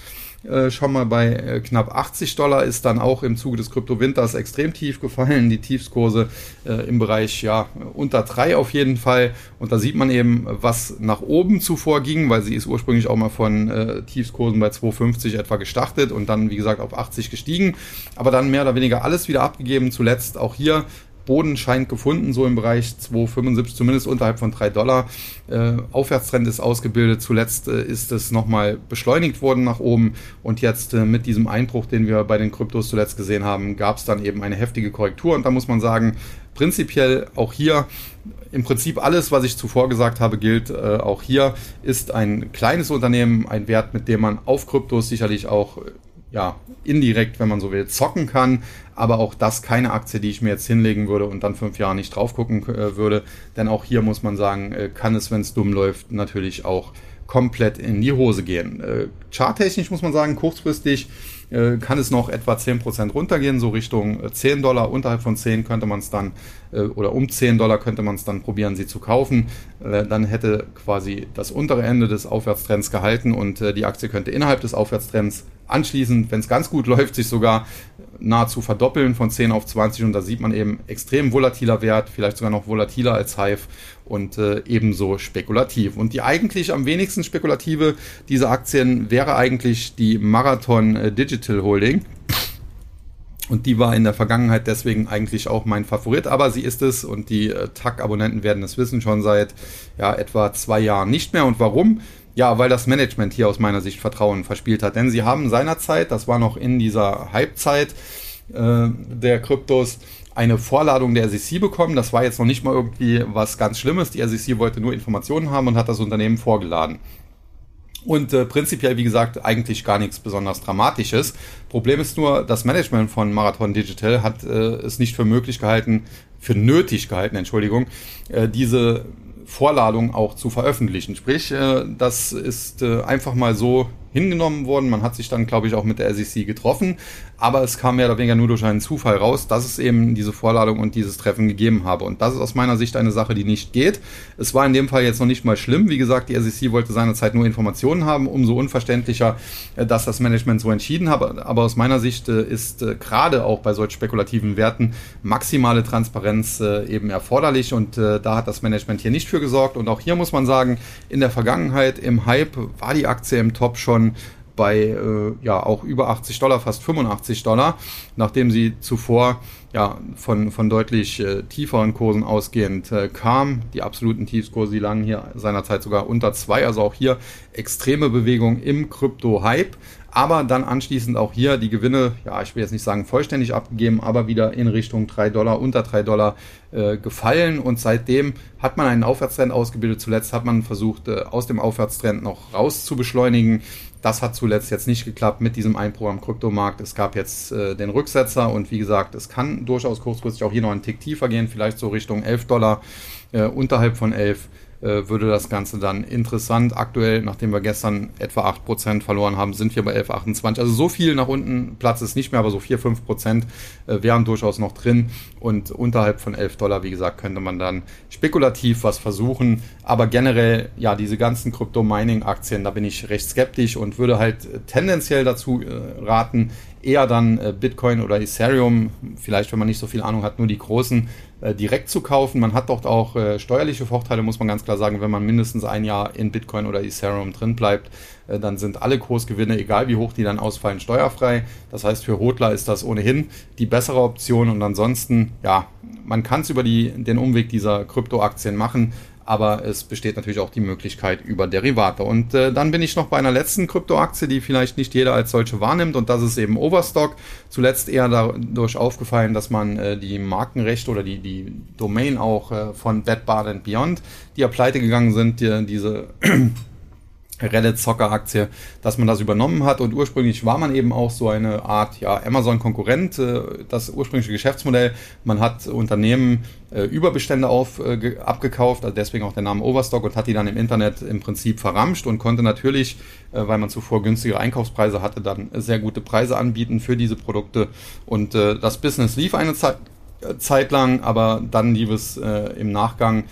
äh, schon mal bei äh, knapp 80 Dollar, ist dann auch im Zuge des Kryptowinters extrem tief gefallen. Die Tiefskurse äh, im Bereich ja unter 3 auf jeden Fall. Und da sieht man eben, was nach oben zuvor ging, weil sie ist ursprünglich auch mal von äh, Tiefskursen bei 2,50 etwa gestartet und dann, wie gesagt, auf 80 gestiegen. Aber dann mehr oder weniger alles wieder abgegeben. Zuletzt auch hier Boden scheint gefunden, so im Bereich 2,75, zumindest unterhalb von 3 Dollar. Äh, Aufwärtstrend ist ausgebildet. Zuletzt äh, ist es nochmal beschleunigt worden nach oben. Und jetzt äh, mit diesem Einbruch, den wir bei den Kryptos zuletzt gesehen haben, gab es dann eben eine heftige Korrektur. Und da muss man sagen, prinzipiell auch hier im Prinzip alles, was ich zuvor gesagt habe, gilt äh, auch hier. Ist ein kleines Unternehmen, ein Wert, mit dem man auf Kryptos sicherlich auch ja, indirekt, wenn man so will, zocken kann. Aber auch das keine Aktie, die ich mir jetzt hinlegen würde und dann fünf Jahre nicht drauf gucken äh, würde. Denn auch hier muss man sagen, äh, kann es, wenn es dumm läuft, natürlich auch komplett in die Hose gehen. Äh, charttechnisch muss man sagen, kurzfristig äh, kann es noch etwa 10% runtergehen, so Richtung 10 äh, Dollar. Unterhalb von 10 könnte man es dann, äh, oder um 10 Dollar könnte man es dann probieren, sie zu kaufen. Dann hätte quasi das untere Ende des Aufwärtstrends gehalten und die Aktie könnte innerhalb des Aufwärtstrends anschließend, wenn es ganz gut läuft, sich sogar nahezu verdoppeln von 10 auf 20 und da sieht man eben extrem volatiler Wert, vielleicht sogar noch volatiler als Hive und äh, ebenso spekulativ. Und die eigentlich am wenigsten spekulative dieser Aktien wäre eigentlich die Marathon äh, Digital Holding. Und die war in der Vergangenheit deswegen eigentlich auch mein Favorit, aber sie ist es und die äh, TAC-Abonnenten werden es wissen schon seit ja, etwa zwei Jahren nicht mehr. Und warum? Ja, weil das Management hier aus meiner Sicht Vertrauen verspielt hat. Denn sie haben seinerzeit, das war noch in dieser Halbzeit äh, der Kryptos, eine Vorladung der SEC bekommen. Das war jetzt noch nicht mal irgendwie was ganz Schlimmes. Die SEC wollte nur Informationen haben und hat das Unternehmen vorgeladen. Und äh, prinzipiell, wie gesagt, eigentlich gar nichts besonders Dramatisches. Problem ist nur, das Management von Marathon Digital hat äh, es nicht für möglich gehalten, für nötig gehalten, Entschuldigung, äh, diese Vorladung auch zu veröffentlichen. Sprich, äh, das ist äh, einfach mal so hingenommen worden. Man hat sich dann, glaube ich, auch mit der SEC getroffen, aber es kam mehr oder weniger nur durch einen Zufall raus, dass es eben diese Vorladung und dieses Treffen gegeben habe. Und das ist aus meiner Sicht eine Sache, die nicht geht. Es war in dem Fall jetzt noch nicht mal schlimm. Wie gesagt, die SEC wollte seinerzeit nur Informationen haben, umso unverständlicher, äh, dass das Management so entschieden hat. Aber aus meiner Sicht äh, ist äh, gerade auch bei solch spekulativen Werten maximale Transparenz eben erforderlich und da hat das Management hier nicht für gesorgt. Und auch hier muss man sagen, in der Vergangenheit im Hype war die Aktie im Top schon bei äh, ja auch über 80 Dollar, fast 85 Dollar, nachdem sie zuvor ja von, von deutlich äh, tieferen Kursen ausgehend äh, kam. Die absoluten Tiefskurse, die lagen hier seinerzeit sogar unter zwei, also auch hier extreme Bewegung im Krypto-Hype. Aber dann anschließend auch hier die Gewinne, ja, ich will jetzt nicht sagen vollständig abgegeben, aber wieder in Richtung 3 Dollar, unter 3 Dollar äh, gefallen. Und seitdem hat man einen Aufwärtstrend ausgebildet. Zuletzt hat man versucht, äh, aus dem Aufwärtstrend noch raus zu beschleunigen. Das hat zuletzt jetzt nicht geklappt mit diesem Einbruch am Kryptomarkt. Es gab jetzt äh, den Rücksetzer und wie gesagt, es kann durchaus kurzfristig auch hier noch einen Tick tiefer gehen, vielleicht so Richtung 11 Dollar, äh, unterhalb von 11 äh, würde das Ganze dann interessant. Aktuell, nachdem wir gestern etwa 8% verloren haben, sind wir bei 11,28. Also so viel nach unten Platz ist nicht mehr, aber so 4, 5% äh, wären durchaus noch drin. Und unterhalb von 11 Dollar, wie gesagt, könnte man dann spekulativ was versuchen. Aber generell, ja, diese ganzen Crypto-Mining-Aktien, da bin ich recht skeptisch und würde halt tendenziell dazu äh, raten, eher dann äh, Bitcoin oder Ethereum, vielleicht wenn man nicht so viel Ahnung hat, nur die großen äh, direkt zu kaufen. Man hat dort auch äh, steuerliche Vorteile, muss man ganz klar sagen, wenn man mindestens ein Jahr in Bitcoin oder Ethereum drin bleibt, äh, dann sind alle Kursgewinne, egal wie hoch die dann ausfallen, steuerfrei. Das heißt, für Hodler ist das ohnehin die bessere Option und ansonsten, ja, man kann es über die, den Umweg dieser Kryptoaktien machen aber es besteht natürlich auch die Möglichkeit über Derivate. Und äh, dann bin ich noch bei einer letzten Kryptoaktie, die vielleicht nicht jeder als solche wahrnimmt, und das ist eben Overstock. Zuletzt eher dadurch aufgefallen, dass man äh, die Markenrechte oder die, die Domain auch äh, von Bed Bath Beyond, die ja pleite gegangen sind, die, diese Reddit-Zocker-Aktie, dass man das übernommen hat. Und ursprünglich war man eben auch so eine Art ja, Amazon-Konkurrent. Äh, das ursprüngliche Geschäftsmodell, man hat Unternehmen äh, Überbestände auf, äh, abgekauft, also deswegen auch der Name Overstock und hat die dann im Internet im Prinzip verramscht und konnte natürlich, weil man zuvor günstige Einkaufspreise hatte, dann sehr gute Preise anbieten für diese Produkte. Und das Business lief eine Zeit, lang, aber dann lief es im Nachgang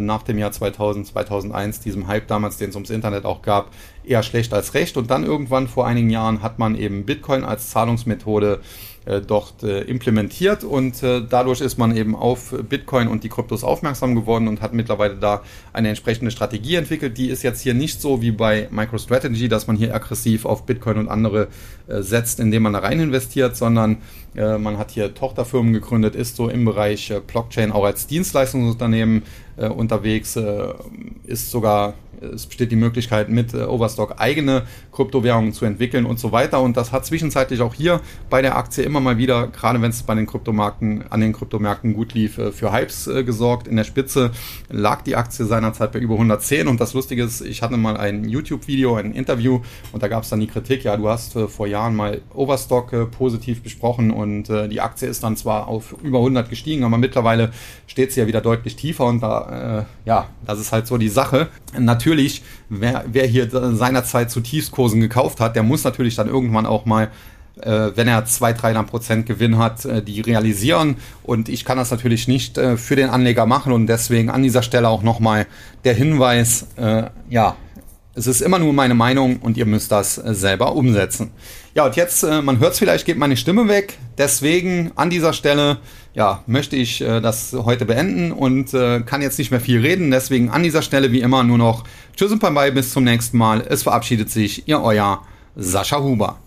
nach dem Jahr 2000, 2001, diesem Hype damals, den es ums Internet auch gab, eher schlecht als recht. Und dann irgendwann vor einigen Jahren hat man eben Bitcoin als Zahlungsmethode äh, dort äh, implementiert und äh, dadurch ist man eben auf Bitcoin und die Kryptos aufmerksam geworden und hat mittlerweile da eine entsprechende Strategie entwickelt. Die ist jetzt hier nicht so wie bei MicroStrategy, dass man hier aggressiv auf Bitcoin und andere äh, setzt, indem man da rein investiert, sondern äh, man hat hier Tochterfirmen gegründet, ist so im Bereich äh, Blockchain auch als Dienstleistungsunternehmen unterwegs, ist sogar es besteht die Möglichkeit, mit äh, Overstock eigene Kryptowährungen zu entwickeln und so weiter. Und das hat zwischenzeitlich auch hier bei der Aktie immer mal wieder, gerade wenn es bei den Kryptomarken, an den Kryptomärkten gut lief, äh, für Hypes äh, gesorgt. In der Spitze lag die Aktie seinerzeit bei über 110. Und das Lustige ist, ich hatte mal ein YouTube-Video, ein Interview und da gab es dann die Kritik, ja, du hast vor Jahren mal Overstock positiv besprochen und die Aktie ist dann zwar auf über 100 gestiegen, aber mittlerweile steht sie ja wieder deutlich tiefer und da, ja, das ist halt so die Sache. Natürlich natürlich, wer, wer hier seinerzeit zu Tiefskursen gekauft hat, der muss natürlich dann irgendwann auch mal äh, wenn er 2, 3 Prozent Gewinn hat, äh, die realisieren. Und ich kann das natürlich nicht äh, für den Anleger machen und deswegen an dieser Stelle auch nochmal der Hinweis, ja, es ist immer nur meine Meinung und ihr müsst das selber umsetzen. Ja, und jetzt, äh, man hört es vielleicht, geht meine Stimme weg. Deswegen an dieser Stelle, ja, möchte ich äh, das heute beenden und kann jetzt nicht mehr viel reden. Deswegen an dieser Stelle wie immer nur noch Tschüss und bye, bis zum nächsten Mal. Es verabschiedet sich, ihr euer Sascha Huber.